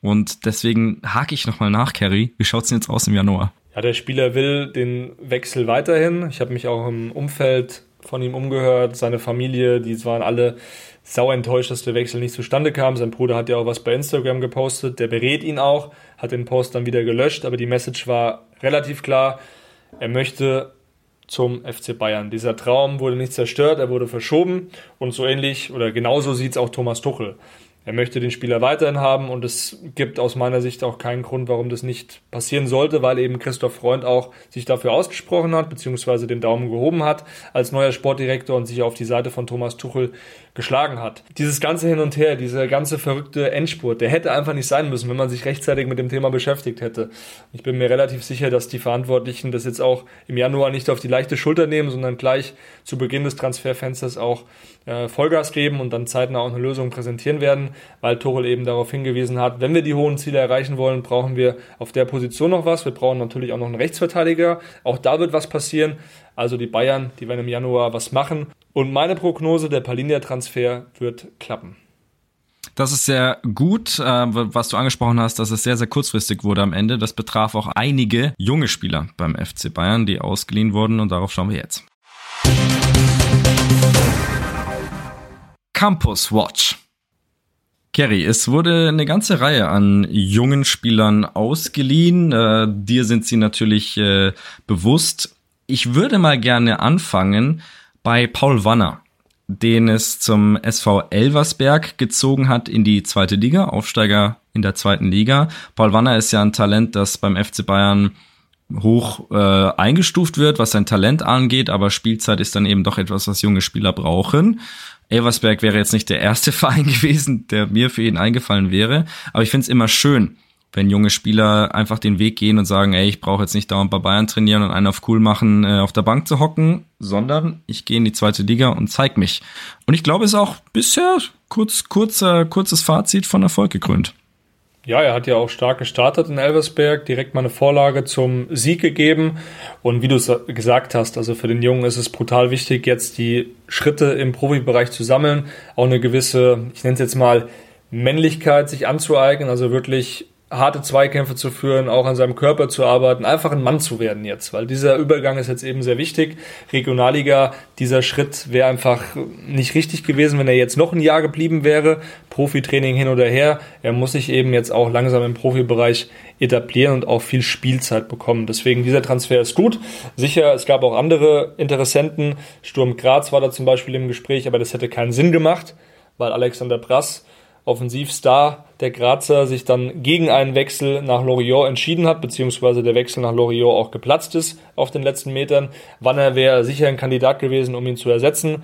Und deswegen hake ich nochmal nach, Kerry. Wie schaut's denn jetzt aus im Januar? Ja, der Spieler will den Wechsel weiterhin. Ich habe mich auch im Umfeld von ihm umgehört. Seine Familie, die waren alle sau enttäuscht, dass der Wechsel nicht zustande kam. Sein Bruder hat ja auch was bei Instagram gepostet. Der berät ihn auch, hat den Post dann wieder gelöscht, aber die Message war relativ klar. Er möchte zum FC Bayern. Dieser Traum wurde nicht zerstört, er wurde verschoben und so ähnlich oder genauso sieht es auch Thomas Tuchel. Er möchte den Spieler weiterhin haben und es gibt aus meiner Sicht auch keinen Grund, warum das nicht passieren sollte, weil eben Christoph Freund auch sich dafür ausgesprochen hat, beziehungsweise den Daumen gehoben hat als neuer Sportdirektor und sich auf die Seite von Thomas Tuchel geschlagen hat. Dieses ganze Hin und Her, dieser ganze verrückte Endspurt, der hätte einfach nicht sein müssen, wenn man sich rechtzeitig mit dem Thema beschäftigt hätte. Ich bin mir relativ sicher, dass die Verantwortlichen das jetzt auch im Januar nicht auf die leichte Schulter nehmen, sondern gleich zu Beginn des Transferfensters auch äh, Vollgas geben und dann zeitnah auch eine Lösung präsentieren werden, weil Tuchel eben darauf hingewiesen hat, wenn wir die hohen Ziele erreichen wollen, brauchen wir auf der Position noch was. Wir brauchen natürlich auch noch einen Rechtsverteidiger. Auch da wird was passieren. Also die Bayern, die werden im Januar was machen. Und meine Prognose, der Palinia-Transfer wird klappen. Das ist sehr gut, äh, was du angesprochen hast, dass es sehr, sehr kurzfristig wurde am Ende. Das betraf auch einige junge Spieler beim FC Bayern, die ausgeliehen wurden und darauf schauen wir jetzt. Campus Watch. Kerry, es wurde eine ganze Reihe an jungen Spielern ausgeliehen. Äh, dir sind sie natürlich äh, bewusst. Ich würde mal gerne anfangen bei Paul Wanner, den es zum SV Elversberg gezogen hat in die zweite Liga, Aufsteiger in der zweiten Liga. Paul Wanner ist ja ein Talent, das beim FC Bayern hoch äh, eingestuft wird, was sein Talent angeht, aber Spielzeit ist dann eben doch etwas, was junge Spieler brauchen. Elversberg wäre jetzt nicht der erste Verein gewesen, der mir für ihn eingefallen wäre, aber ich finde es immer schön, wenn junge Spieler einfach den Weg gehen und sagen, ey, ich brauche jetzt nicht dauernd bei Bayern trainieren und einen auf cool machen, äh, auf der Bank zu hocken, sondern ich gehe in die zweite Liga und zeig mich. Und ich glaube, es ist auch bisher kurz, kurzer, kurzes Fazit von Erfolg gekrönt. Ja, er hat ja auch stark gestartet in Elversberg, direkt mal eine Vorlage zum Sieg gegeben. Und wie du es gesagt hast, also für den Jungen ist es brutal wichtig, jetzt die Schritte im Profibereich zu sammeln, auch eine gewisse, ich nenne es jetzt mal, Männlichkeit sich anzueignen, also wirklich harte Zweikämpfe zu führen, auch an seinem Körper zu arbeiten, einfach ein Mann zu werden jetzt, weil dieser Übergang ist jetzt eben sehr wichtig. Regionalliga, dieser Schritt wäre einfach nicht richtig gewesen, wenn er jetzt noch ein Jahr geblieben wäre. Profitraining hin oder her. Er muss sich eben jetzt auch langsam im Profibereich etablieren und auch viel Spielzeit bekommen. Deswegen dieser Transfer ist gut. Sicher, es gab auch andere Interessenten. Sturm Graz war da zum Beispiel im Gespräch, aber das hätte keinen Sinn gemacht, weil Alexander Brass Offensivstar der Grazer sich dann gegen einen Wechsel nach Lorient entschieden hat, beziehungsweise der Wechsel nach Lorient auch geplatzt ist auf den letzten Metern. Wann er wäre sicher ein Kandidat gewesen, um ihn zu ersetzen.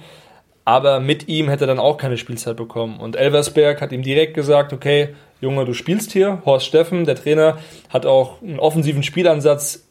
Aber mit ihm hätte er dann auch keine Spielzeit bekommen. Und Elversberg hat ihm direkt gesagt, okay, Junge, du spielst hier. Horst Steffen, der Trainer, hat auch einen offensiven Spielansatz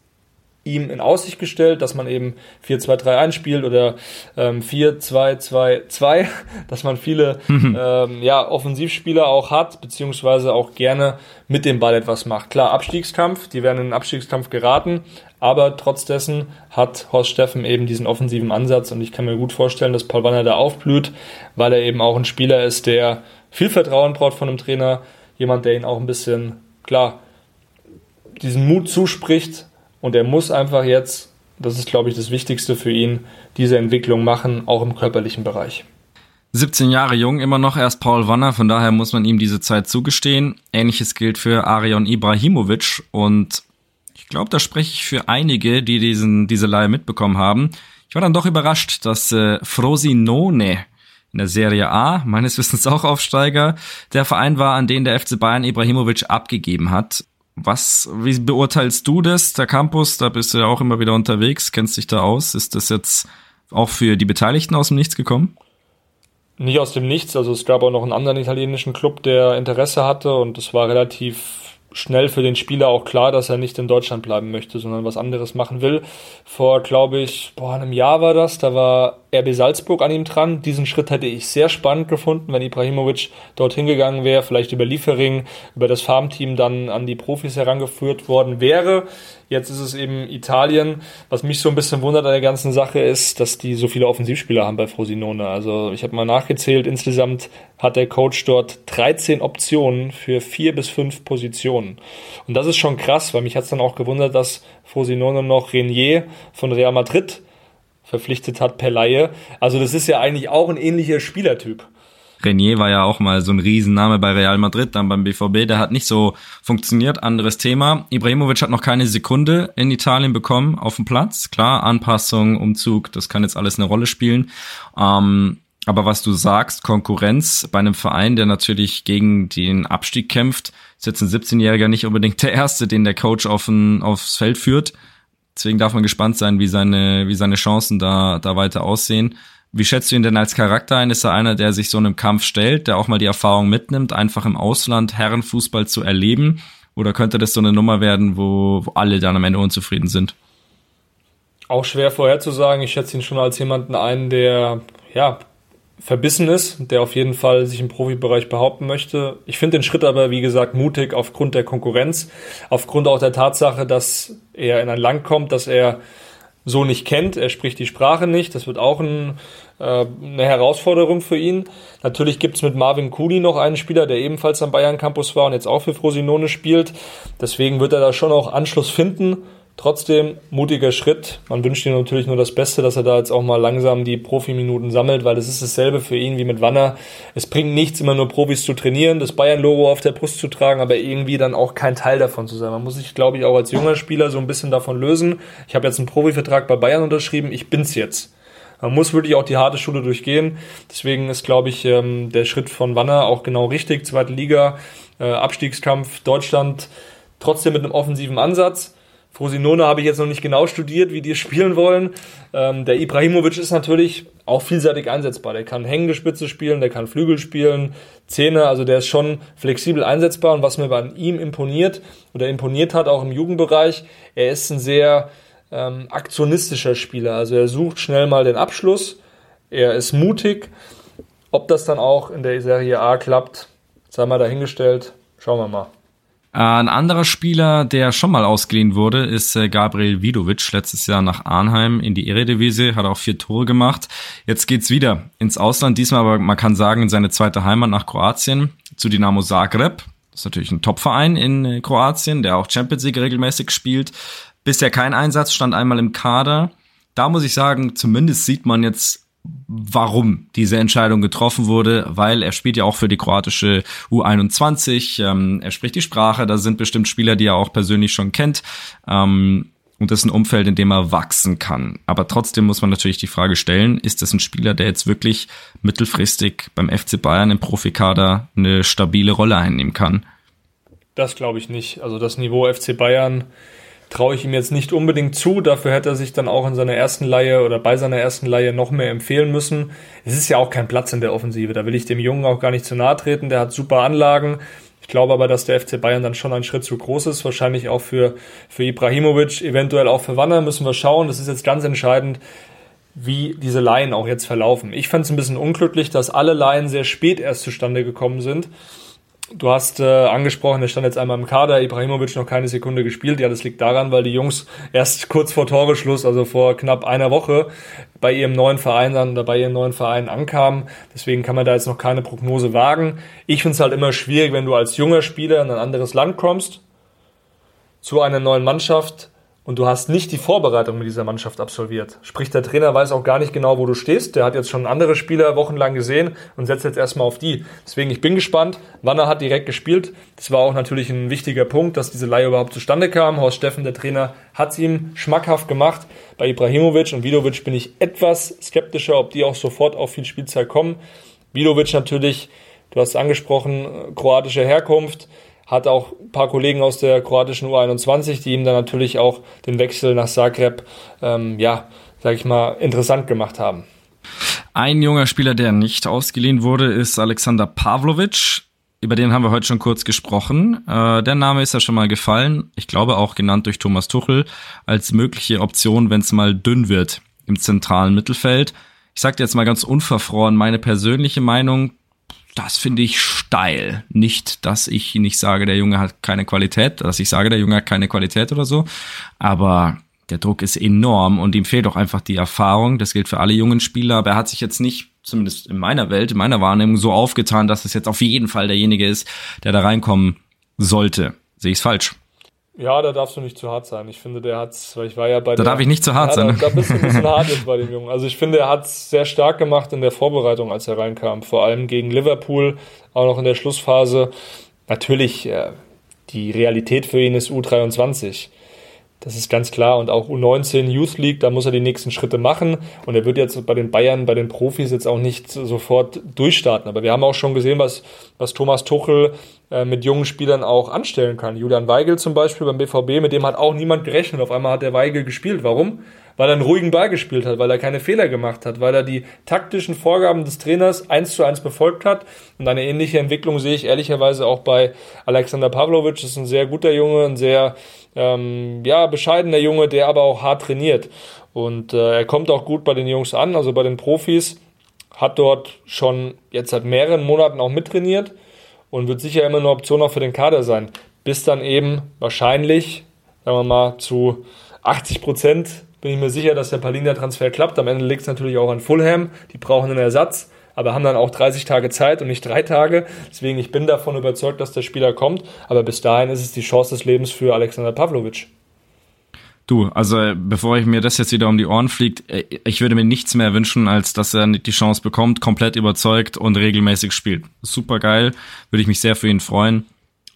ihm in Aussicht gestellt, dass man eben 4-2-3 spielt oder ähm, 4-2-2-2, dass man viele mhm. ähm, ja, Offensivspieler auch hat, beziehungsweise auch gerne mit dem Ball etwas macht. Klar, Abstiegskampf, die werden in den Abstiegskampf geraten, aber trotz dessen hat Horst Steffen eben diesen offensiven Ansatz und ich kann mir gut vorstellen, dass Paul Wanner da aufblüht, weil er eben auch ein Spieler ist, der viel Vertrauen braucht von einem Trainer, jemand, der ihn auch ein bisschen, klar, diesen Mut zuspricht, und er muss einfach jetzt, das ist glaube ich das Wichtigste für ihn, diese Entwicklung machen, auch im körperlichen Bereich. 17 Jahre jung immer noch erst Paul Wanner, von daher muss man ihm diese Zeit zugestehen. Ähnliches gilt für Arion Ibrahimovic und ich glaube, da spreche ich für einige, die diesen, diese Leihe mitbekommen haben. Ich war dann doch überrascht, dass äh, Frosinone in der Serie A, meines Wissens auch Aufsteiger, der Verein war, an den der FC Bayern Ibrahimovic abgegeben hat. Was, wie beurteilst du das? Der Campus, da bist du ja auch immer wieder unterwegs, kennst dich da aus. Ist das jetzt auch für die Beteiligten aus dem Nichts gekommen? Nicht aus dem Nichts. Also es gab auch noch einen anderen italienischen Club, der Interesse hatte und es war relativ schnell für den Spieler auch klar, dass er nicht in Deutschland bleiben möchte, sondern was anderes machen will. Vor, glaube ich, boah, einem Jahr war das, da war RB Salzburg an ihm dran. Diesen Schritt hätte ich sehr spannend gefunden, wenn Ibrahimovic dorthin gegangen wäre, vielleicht über Liefering, über das Farmteam dann an die Profis herangeführt worden wäre. Jetzt ist es eben Italien. Was mich so ein bisschen wundert an der ganzen Sache ist, dass die so viele Offensivspieler haben bei Frosinone. Also ich habe mal nachgezählt, insgesamt hat der Coach dort 13 Optionen für vier bis fünf Positionen. Und das ist schon krass, weil mich hat es dann auch gewundert, dass Frosinone noch Renier von Real Madrid verpflichtet hat per Laie. Also das ist ja eigentlich auch ein ähnlicher Spielertyp. Renier war ja auch mal so ein Riesenname bei Real Madrid, dann beim BVB, der hat nicht so funktioniert, anderes Thema. Ibrahimovic hat noch keine Sekunde in Italien bekommen auf dem Platz. Klar, Anpassung, Umzug, das kann jetzt alles eine Rolle spielen. Ähm, aber was du sagst, Konkurrenz bei einem Verein, der natürlich gegen den Abstieg kämpft, ist jetzt ein 17-Jähriger nicht unbedingt der Erste, den der Coach auf ein, aufs Feld führt. Deswegen darf man gespannt sein, wie seine, wie seine Chancen da, da weiter aussehen. Wie schätzt du ihn denn als Charakter ein? Ist er einer, der sich so einem Kampf stellt, der auch mal die Erfahrung mitnimmt, einfach im Ausland Herrenfußball zu erleben? Oder könnte das so eine Nummer werden, wo, wo alle dann am Ende unzufrieden sind? Auch schwer vorherzusagen. Ich schätze ihn schon als jemanden ein, der ja verbissen ist, der auf jeden Fall sich im Profibereich behaupten möchte. Ich finde den Schritt aber, wie gesagt, mutig aufgrund der Konkurrenz, aufgrund auch der Tatsache, dass er in ein Land kommt, das er so nicht kennt. Er spricht die Sprache nicht. Das wird auch ein, äh, eine Herausforderung für ihn. Natürlich gibt es mit Marvin Cooley noch einen Spieler, der ebenfalls am Bayern Campus war und jetzt auch für Frosinone spielt. Deswegen wird er da schon auch Anschluss finden. Trotzdem mutiger Schritt. Man wünscht ihm natürlich nur das Beste, dass er da jetzt auch mal langsam die Profiminuten sammelt, weil es ist dasselbe für ihn wie mit Wanner. Es bringt nichts, immer nur Profis zu trainieren, das Bayern-Logo auf der Brust zu tragen, aber irgendwie dann auch kein Teil davon zu sein. Man muss sich, glaube ich, auch als junger Spieler so ein bisschen davon lösen. Ich habe jetzt einen Profivertrag bei Bayern unterschrieben, ich bin's jetzt. Man muss wirklich auch die harte Schule durchgehen. Deswegen ist, glaube ich, ähm, der Schritt von Wanner auch genau richtig. Zweite Liga, äh, Abstiegskampf Deutschland, trotzdem mit einem offensiven Ansatz Frosinone habe ich jetzt noch nicht genau studiert, wie die spielen wollen. Ähm, der Ibrahimovic ist natürlich auch vielseitig einsetzbar. Der kann hängende Spitze spielen, der kann Flügel spielen, Zähne, also der ist schon flexibel einsetzbar. Und was mir bei ihm imponiert oder imponiert hat, auch im Jugendbereich, er ist ein sehr ähm, aktionistischer Spieler. Also er sucht schnell mal den Abschluss, er ist mutig. Ob das dann auch in der Serie A klappt, sei mal dahingestellt. Schauen wir mal. Äh, ein anderer Spieler, der schon mal ausgeliehen wurde, ist äh, Gabriel Vidovic, letztes Jahr nach Arnheim in die Eredivisie, hat auch vier Tore gemacht. Jetzt geht's wieder ins Ausland, diesmal aber, man kann sagen, in seine zweite Heimat nach Kroatien, zu Dinamo Zagreb. Das ist natürlich ein Topverein in äh, Kroatien, der auch Champions League regelmäßig spielt. Bisher kein Einsatz, stand einmal im Kader. Da muss ich sagen, zumindest sieht man jetzt warum diese Entscheidung getroffen wurde, weil er spielt ja auch für die kroatische U21, ähm, er spricht die Sprache, da sind bestimmt Spieler, die er auch persönlich schon kennt. Ähm, und das ist ein Umfeld, in dem er wachsen kann. Aber trotzdem muss man natürlich die Frage stellen, ist das ein Spieler, der jetzt wirklich mittelfristig beim FC Bayern im Profikader eine stabile Rolle einnehmen kann? Das glaube ich nicht. Also das Niveau FC Bayern traue ich ihm jetzt nicht unbedingt zu. Dafür hätte er sich dann auch in seiner ersten Leihe oder bei seiner ersten Leihe noch mehr empfehlen müssen. Es ist ja auch kein Platz in der Offensive. Da will ich dem Jungen auch gar nicht zu nahe treten. Der hat super Anlagen. Ich glaube aber, dass der FC Bayern dann schon ein Schritt zu groß ist. Wahrscheinlich auch für, für Ibrahimovic, eventuell auch für Wanner müssen wir schauen. Das ist jetzt ganz entscheidend, wie diese Laien auch jetzt verlaufen. Ich fand es ein bisschen unglücklich, dass alle Laien sehr spät erst zustande gekommen sind. Du hast äh, angesprochen, er stand jetzt einmal im Kader, Ibrahimovic noch keine Sekunde gespielt. Ja, das liegt daran, weil die Jungs erst kurz vor Toreschluss, also vor knapp einer Woche, bei ihrem neuen Verein dann oder bei ihrem neuen Verein ankamen. Deswegen kann man da jetzt noch keine Prognose wagen. Ich finde es halt immer schwierig, wenn du als junger Spieler in ein anderes Land kommst, zu einer neuen Mannschaft, und du hast nicht die Vorbereitung mit dieser Mannschaft absolviert. Sprich, der Trainer weiß auch gar nicht genau, wo du stehst. Der hat jetzt schon andere Spieler wochenlang gesehen und setzt jetzt erstmal auf die. Deswegen, ich bin gespannt. Wanner hat direkt gespielt. Das war auch natürlich ein wichtiger Punkt, dass diese Leihe überhaupt zustande kam. Horst Steffen, der Trainer, hat es ihm schmackhaft gemacht. Bei Ibrahimovic und Vidovic bin ich etwas skeptischer, ob die auch sofort auf viel Spielzeit kommen. Vidovic natürlich, du hast es angesprochen, kroatische Herkunft hat auch ein paar Kollegen aus der kroatischen U21, die ihm dann natürlich auch den Wechsel nach Zagreb, ähm, ja, sag ich mal, interessant gemacht haben. Ein junger Spieler, der nicht ausgeliehen wurde, ist Alexander Pavlovic. Über den haben wir heute schon kurz gesprochen. Äh, der Name ist ja schon mal gefallen. Ich glaube auch genannt durch Thomas Tuchel als mögliche Option, wenn es mal dünn wird im zentralen Mittelfeld. Ich sage jetzt mal ganz unverfroren meine persönliche Meinung das finde ich steil. Nicht, dass ich nicht sage, der Junge hat keine Qualität, dass ich sage, der Junge hat keine Qualität oder so, aber der Druck ist enorm und ihm fehlt auch einfach die Erfahrung. Das gilt für alle jungen Spieler, aber er hat sich jetzt nicht, zumindest in meiner Welt, in meiner Wahrnehmung, so aufgetan, dass es jetzt auf jeden Fall derjenige ist, der da reinkommen sollte. Sehe ich es falsch? Ja, da darfst du nicht zu hart sein. Ich finde, der hat's, weil ich war ja bei Da der, darf ich nicht zu hart ja, sein. Da, da bist du ein bisschen hart jetzt bei dem Jungen. Also ich finde, er hat's sehr stark gemacht in der Vorbereitung, als er reinkam. Vor allem gegen Liverpool, auch noch in der Schlussphase. Natürlich, äh, die Realität für ihn ist U23. Das ist ganz klar. Und auch U19 Youth League, da muss er die nächsten Schritte machen. Und er wird jetzt bei den Bayern, bei den Profis jetzt auch nicht sofort durchstarten. Aber wir haben auch schon gesehen, was, was Thomas Tuchel äh, mit jungen Spielern auch anstellen kann. Julian Weigel zum Beispiel beim BVB, mit dem hat auch niemand gerechnet. Auf einmal hat der Weigel gespielt. Warum? Weil er einen ruhigen Ball gespielt hat, weil er keine Fehler gemacht hat, weil er die taktischen Vorgaben des Trainers eins zu eins befolgt hat. Und eine ähnliche Entwicklung sehe ich ehrlicherweise auch bei Alexander Pavlovic. Das ist ein sehr guter Junge, ein sehr ähm, ja, bescheidener Junge, der aber auch hart trainiert. Und äh, er kommt auch gut bei den Jungs an, also bei den Profis. Hat dort schon jetzt seit mehreren Monaten auch mittrainiert und wird sicher immer eine Option auch für den Kader sein. Bis dann eben wahrscheinlich, sagen wir mal, zu 80 Prozent bin ich mir sicher, dass der Palinja-Transfer klappt. Am Ende liegt es natürlich auch an Fulham. Die brauchen einen Ersatz aber haben dann auch 30 Tage Zeit und nicht drei Tage. Deswegen, ich bin davon überzeugt, dass der Spieler kommt. Aber bis dahin ist es die Chance des Lebens für Alexander Pavlovic. Du, also bevor ich mir das jetzt wieder um die Ohren fliegt, äh, ich würde mir nichts mehr wünschen, als dass er die Chance bekommt, komplett überzeugt und regelmäßig spielt. Super geil, würde ich mich sehr für ihn freuen.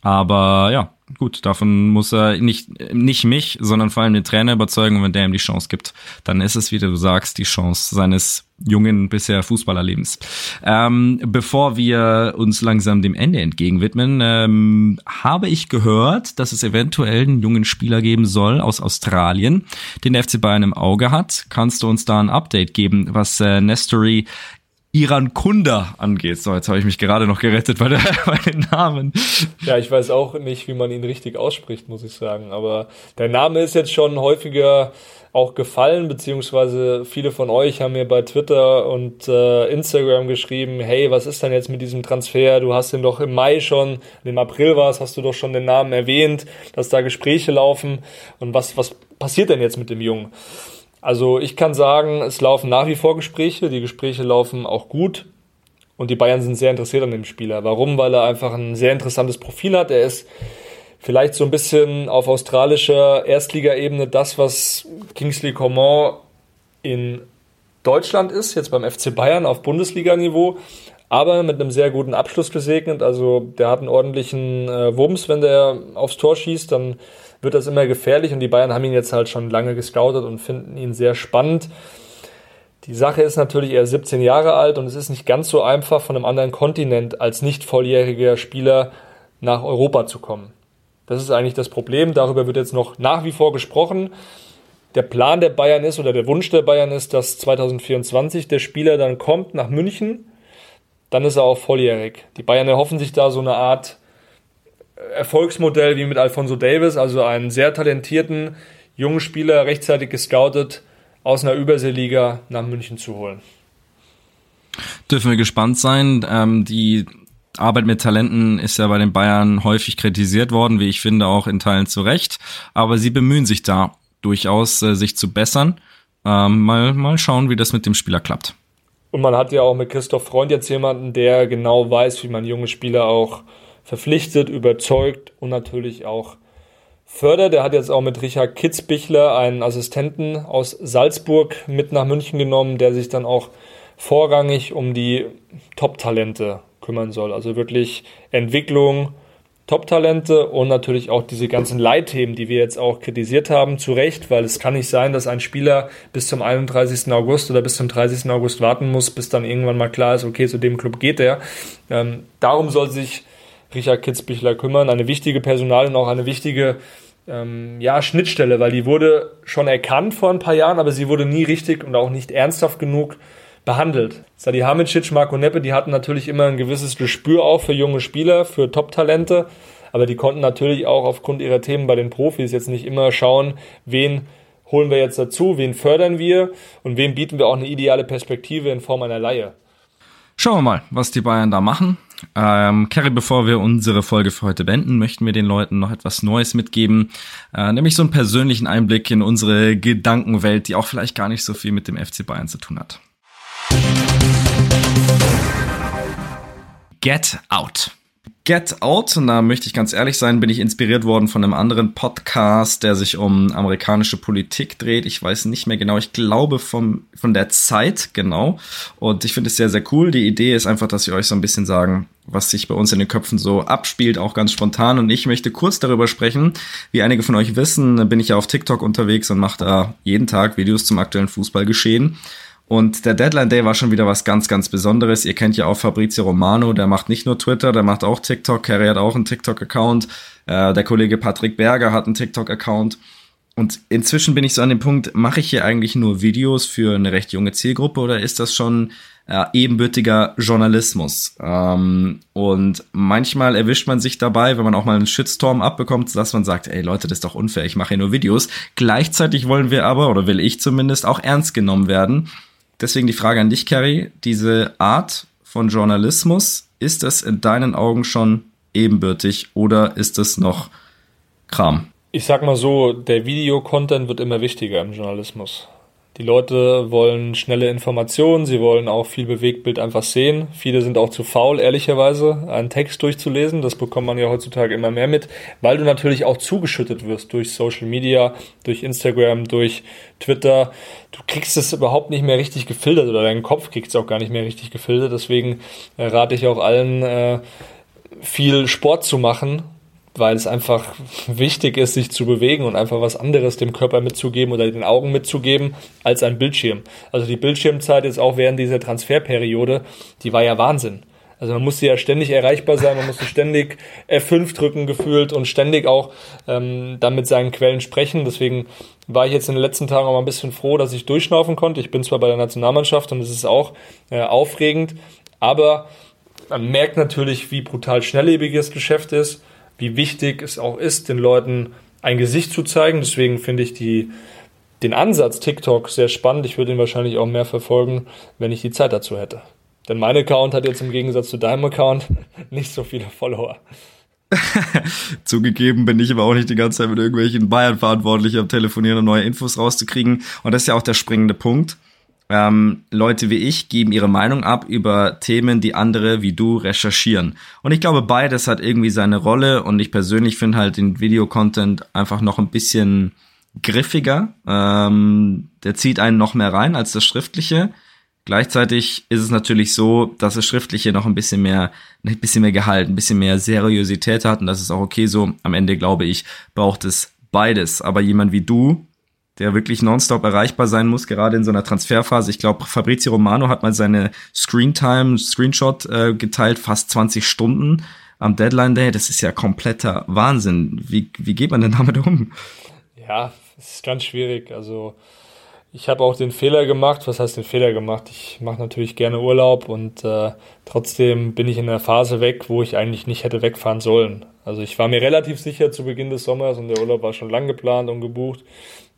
Aber ja, gut, davon muss er nicht, nicht mich, sondern vor allem den Trainer überzeugen. Und wenn der ihm die Chance gibt, dann ist es, wie du sagst, die Chance seines jungen bisher Fußballerlebens. Ähm, bevor wir uns langsam dem Ende entgegen widmen, ähm, habe ich gehört, dass es eventuell einen jungen Spieler geben soll aus Australien, den der FC Bayern im Auge hat. Kannst du uns da ein Update geben, was äh, Nestory Iran Kunda angeht. So, jetzt habe ich mich gerade noch gerettet bei, der, bei den Namen. Ja, ich weiß auch nicht, wie man ihn richtig ausspricht, muss ich sagen. Aber der Name ist jetzt schon häufiger auch gefallen, beziehungsweise viele von euch haben mir bei Twitter und äh, Instagram geschrieben, hey, was ist denn jetzt mit diesem Transfer? Du hast ihn doch im Mai schon, im April war es, hast du doch schon den Namen erwähnt, dass da Gespräche laufen. Und was, was passiert denn jetzt mit dem Jungen? Also ich kann sagen, es laufen nach wie vor Gespräche, die Gespräche laufen auch gut und die Bayern sind sehr interessiert an dem Spieler. Warum? Weil er einfach ein sehr interessantes Profil hat. Er ist vielleicht so ein bisschen auf australischer Erstligaebene das, was Kingsley Coman in Deutschland ist, jetzt beim FC Bayern auf Bundesliga-Niveau, aber mit einem sehr guten Abschluss gesegnet. Also der hat einen ordentlichen äh, Wumms, wenn der aufs Tor schießt, dann wird das immer gefährlich und die Bayern haben ihn jetzt halt schon lange gescoutet und finden ihn sehr spannend. Die Sache ist natürlich, er ist 17 Jahre alt und es ist nicht ganz so einfach, von einem anderen Kontinent als nicht volljähriger Spieler nach Europa zu kommen. Das ist eigentlich das Problem. Darüber wird jetzt noch nach wie vor gesprochen. Der Plan der Bayern ist oder der Wunsch der Bayern ist, dass 2024 der Spieler dann kommt nach München. Dann ist er auch volljährig. Die Bayern erhoffen sich da so eine Art Erfolgsmodell wie mit Alfonso Davis, also einen sehr talentierten jungen Spieler rechtzeitig gescoutet aus einer Überseeliga nach München zu holen. Dürfen wir gespannt sein. Ähm, die Arbeit mit Talenten ist ja bei den Bayern häufig kritisiert worden, wie ich finde, auch in Teilen zu Recht. Aber sie bemühen sich da durchaus, äh, sich zu bessern. Ähm, mal, mal schauen, wie das mit dem Spieler klappt. Und man hat ja auch mit Christoph Freund jetzt jemanden, der genau weiß, wie man junge Spieler auch verpflichtet, überzeugt und natürlich auch fördert. Er hat jetzt auch mit Richard Kitzbichler einen Assistenten aus Salzburg mit nach München genommen, der sich dann auch vorrangig um die Top-Talente kümmern soll. Also wirklich Entwicklung, Top-Talente und natürlich auch diese ganzen Leitthemen, die wir jetzt auch kritisiert haben, zu Recht, weil es kann nicht sein, dass ein Spieler bis zum 31. August oder bis zum 30. August warten muss, bis dann irgendwann mal klar ist, okay, zu dem Club geht er. Ähm, darum soll sich Richard Kitzbichler kümmern. Eine wichtige Personal und auch eine wichtige ähm, ja, Schnittstelle, weil die wurde schon erkannt vor ein paar Jahren, aber sie wurde nie richtig und auch nicht ernsthaft genug behandelt. Sadi Hamicic, Marco Neppe, die hatten natürlich immer ein gewisses Gespür auch für junge Spieler, für Top-Talente, aber die konnten natürlich auch aufgrund ihrer Themen bei den Profis jetzt nicht immer schauen, wen holen wir jetzt dazu, wen fördern wir und wem bieten wir auch eine ideale Perspektive in Form einer Laie. Schauen wir mal, was die Bayern da machen. Ähm, Kerry, bevor wir unsere Folge für heute beenden, möchten wir den Leuten noch etwas Neues mitgeben, äh, nämlich so einen persönlichen Einblick in unsere Gedankenwelt, die auch vielleicht gar nicht so viel mit dem FC Bayern zu tun hat. Get Out. Get Out, und da möchte ich ganz ehrlich sein, bin ich inspiriert worden von einem anderen Podcast, der sich um amerikanische Politik dreht. Ich weiß nicht mehr genau, ich glaube vom, von der Zeit, genau. Und ich finde es sehr, sehr cool. Die Idee ist einfach, dass wir euch so ein bisschen sagen, was sich bei uns in den Köpfen so abspielt, auch ganz spontan. Und ich möchte kurz darüber sprechen. Wie einige von euch wissen, bin ich ja auf TikTok unterwegs und mache da jeden Tag Videos zum aktuellen Fußballgeschehen. Und der Deadline Day war schon wieder was ganz, ganz Besonderes. Ihr kennt ja auch Fabrizio Romano, der macht nicht nur Twitter, der macht auch TikTok. Kerry hat auch einen TikTok-Account. Äh, der Kollege Patrick Berger hat einen TikTok-Account. Und inzwischen bin ich so an dem Punkt, mache ich hier eigentlich nur Videos für eine recht junge Zielgruppe oder ist das schon äh, ebenbürtiger Journalismus? Ähm, und manchmal erwischt man sich dabei, wenn man auch mal einen Shitstorm abbekommt, dass man sagt, ey Leute, das ist doch unfair, ich mache hier nur Videos. Gleichzeitig wollen wir aber, oder will ich zumindest, auch ernst genommen werden. Deswegen die Frage an dich, Carrie. Diese Art von Journalismus, ist das in deinen Augen schon ebenbürtig oder ist es noch Kram? Ich sag mal so, der Videocontent wird immer wichtiger im Journalismus. Die Leute wollen schnelle Informationen, sie wollen auch viel Bewegtbild einfach sehen. Viele sind auch zu faul, ehrlicherweise, einen Text durchzulesen. Das bekommt man ja heutzutage immer mehr mit, weil du natürlich auch zugeschüttet wirst durch Social Media, durch Instagram, durch Twitter. Du kriegst es überhaupt nicht mehr richtig gefiltert oder dein Kopf kriegt es auch gar nicht mehr richtig gefiltert. Deswegen äh, rate ich auch allen, äh, viel Sport zu machen, weil es einfach wichtig ist, sich zu bewegen und einfach was anderes dem Körper mitzugeben oder den Augen mitzugeben als ein Bildschirm. Also die Bildschirmzeit jetzt auch während dieser Transferperiode, die war ja Wahnsinn. Also man musste ja ständig erreichbar sein, man musste ständig F5 drücken gefühlt und ständig auch ähm, dann mit seinen Quellen sprechen. Deswegen war ich jetzt in den letzten Tagen auch mal ein bisschen froh, dass ich durchschnaufen konnte. Ich bin zwar bei der Nationalmannschaft und es ist auch äh, aufregend, aber man merkt natürlich, wie brutal schnelllebiges Geschäft ist wie wichtig es auch ist, den Leuten ein Gesicht zu zeigen. Deswegen finde ich die, den Ansatz TikTok sehr spannend. Ich würde ihn wahrscheinlich auch mehr verfolgen, wenn ich die Zeit dazu hätte. Denn mein Account hat jetzt im Gegensatz zu deinem Account nicht so viele Follower. Zugegeben bin ich aber auch nicht die ganze Zeit mit irgendwelchen Bayern-Verantwortlichen am Telefonieren, um neue Infos rauszukriegen. Und das ist ja auch der springende Punkt ähm, Leute wie ich geben ihre Meinung ab über Themen, die andere wie du recherchieren. Und ich glaube, beides hat irgendwie seine Rolle und ich persönlich finde halt den Videocontent einfach noch ein bisschen griffiger. Ähm, der zieht einen noch mehr rein als das Schriftliche. Gleichzeitig ist es natürlich so, dass das Schriftliche noch ein bisschen mehr, ein bisschen mehr Gehalt, ein bisschen mehr Seriosität hat und das ist auch okay so. Am Ende glaube ich, braucht es beides. Aber jemand wie du, der wirklich nonstop erreichbar sein muss, gerade in so einer Transferphase. Ich glaube, Fabrizio Romano hat mal seine Screentime, Screenshot äh, geteilt, fast 20 Stunden am Deadline Day. Das ist ja kompletter Wahnsinn. Wie, wie geht man denn damit um? Ja, es ist ganz schwierig. Also ich habe auch den Fehler gemacht. Was heißt den Fehler gemacht? Ich mache natürlich gerne Urlaub und äh, trotzdem bin ich in einer Phase weg, wo ich eigentlich nicht hätte wegfahren sollen. Also ich war mir relativ sicher zu Beginn des Sommers und der Urlaub war schon lang geplant und gebucht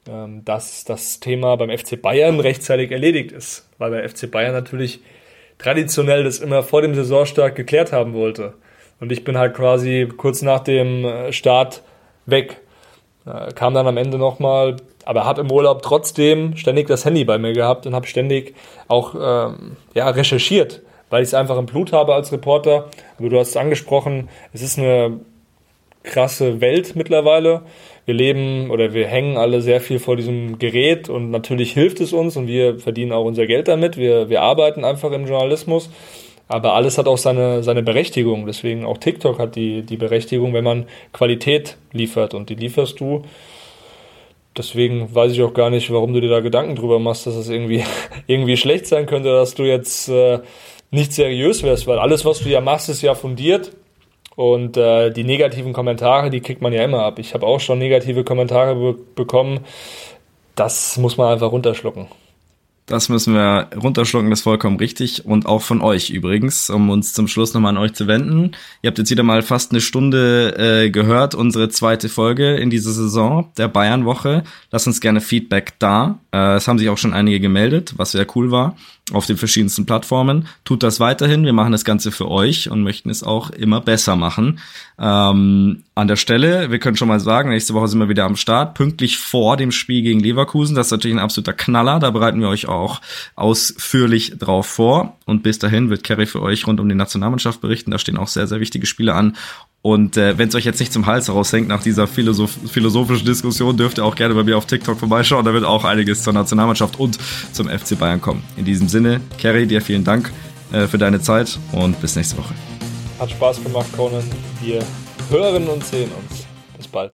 dass das Thema beim FC Bayern rechtzeitig erledigt ist, weil der FC Bayern natürlich traditionell das immer vor dem Saisonstart geklärt haben wollte. Und ich bin halt quasi kurz nach dem äh, Start weg. Äh, kam dann am Ende nochmal, aber habe im Urlaub trotzdem ständig das Handy bei mir gehabt und habe ständig auch ähm, ja, recherchiert, weil ich es einfach im Blut habe als Reporter. Aber du hast es angesprochen, es ist eine krasse Welt mittlerweile wir leben oder wir hängen alle sehr viel vor diesem Gerät und natürlich hilft es uns und wir verdienen auch unser Geld damit. Wir, wir arbeiten einfach im Journalismus. Aber alles hat auch seine, seine Berechtigung. Deswegen auch TikTok hat die, die Berechtigung, wenn man Qualität liefert und die lieferst du. Deswegen weiß ich auch gar nicht, warum du dir da Gedanken drüber machst, dass es das irgendwie, irgendwie schlecht sein könnte, dass du jetzt äh, nicht seriös wärst, weil alles, was du ja machst, ist ja fundiert. Und äh, die negativen Kommentare, die kriegt man ja immer ab. Ich habe auch schon negative Kommentare be bekommen. Das muss man einfach runterschlucken. Das müssen wir runterschlucken, das ist vollkommen richtig. Und auch von euch übrigens, um uns zum Schluss nochmal an euch zu wenden. Ihr habt jetzt wieder mal fast eine Stunde äh, gehört, unsere zweite Folge in dieser Saison der Bayern-Woche. Lasst uns gerne Feedback da. Äh, es haben sich auch schon einige gemeldet, was sehr cool war. Auf den verschiedensten Plattformen. Tut das weiterhin. Wir machen das Ganze für euch und möchten es auch immer besser machen. Ähm, an der Stelle, wir können schon mal sagen, nächste Woche sind wir wieder am Start, pünktlich vor dem Spiel gegen Leverkusen. Das ist natürlich ein absoluter Knaller. Da bereiten wir euch auch ausführlich drauf vor. Und bis dahin wird Kerry für euch rund um die Nationalmannschaft berichten. Da stehen auch sehr, sehr wichtige Spiele an. Und äh, wenn es euch jetzt nicht zum Hals raushängt nach dieser Philosoph philosophischen Diskussion, dürft ihr auch gerne bei mir auf TikTok vorbeischauen. Da wird auch einiges zur Nationalmannschaft und zum FC Bayern kommen. In diesem Sinne, Kerry, dir vielen Dank äh, für deine Zeit und bis nächste Woche. Hat Spaß gemacht, Conan. Wir hören und sehen uns. Bis bald.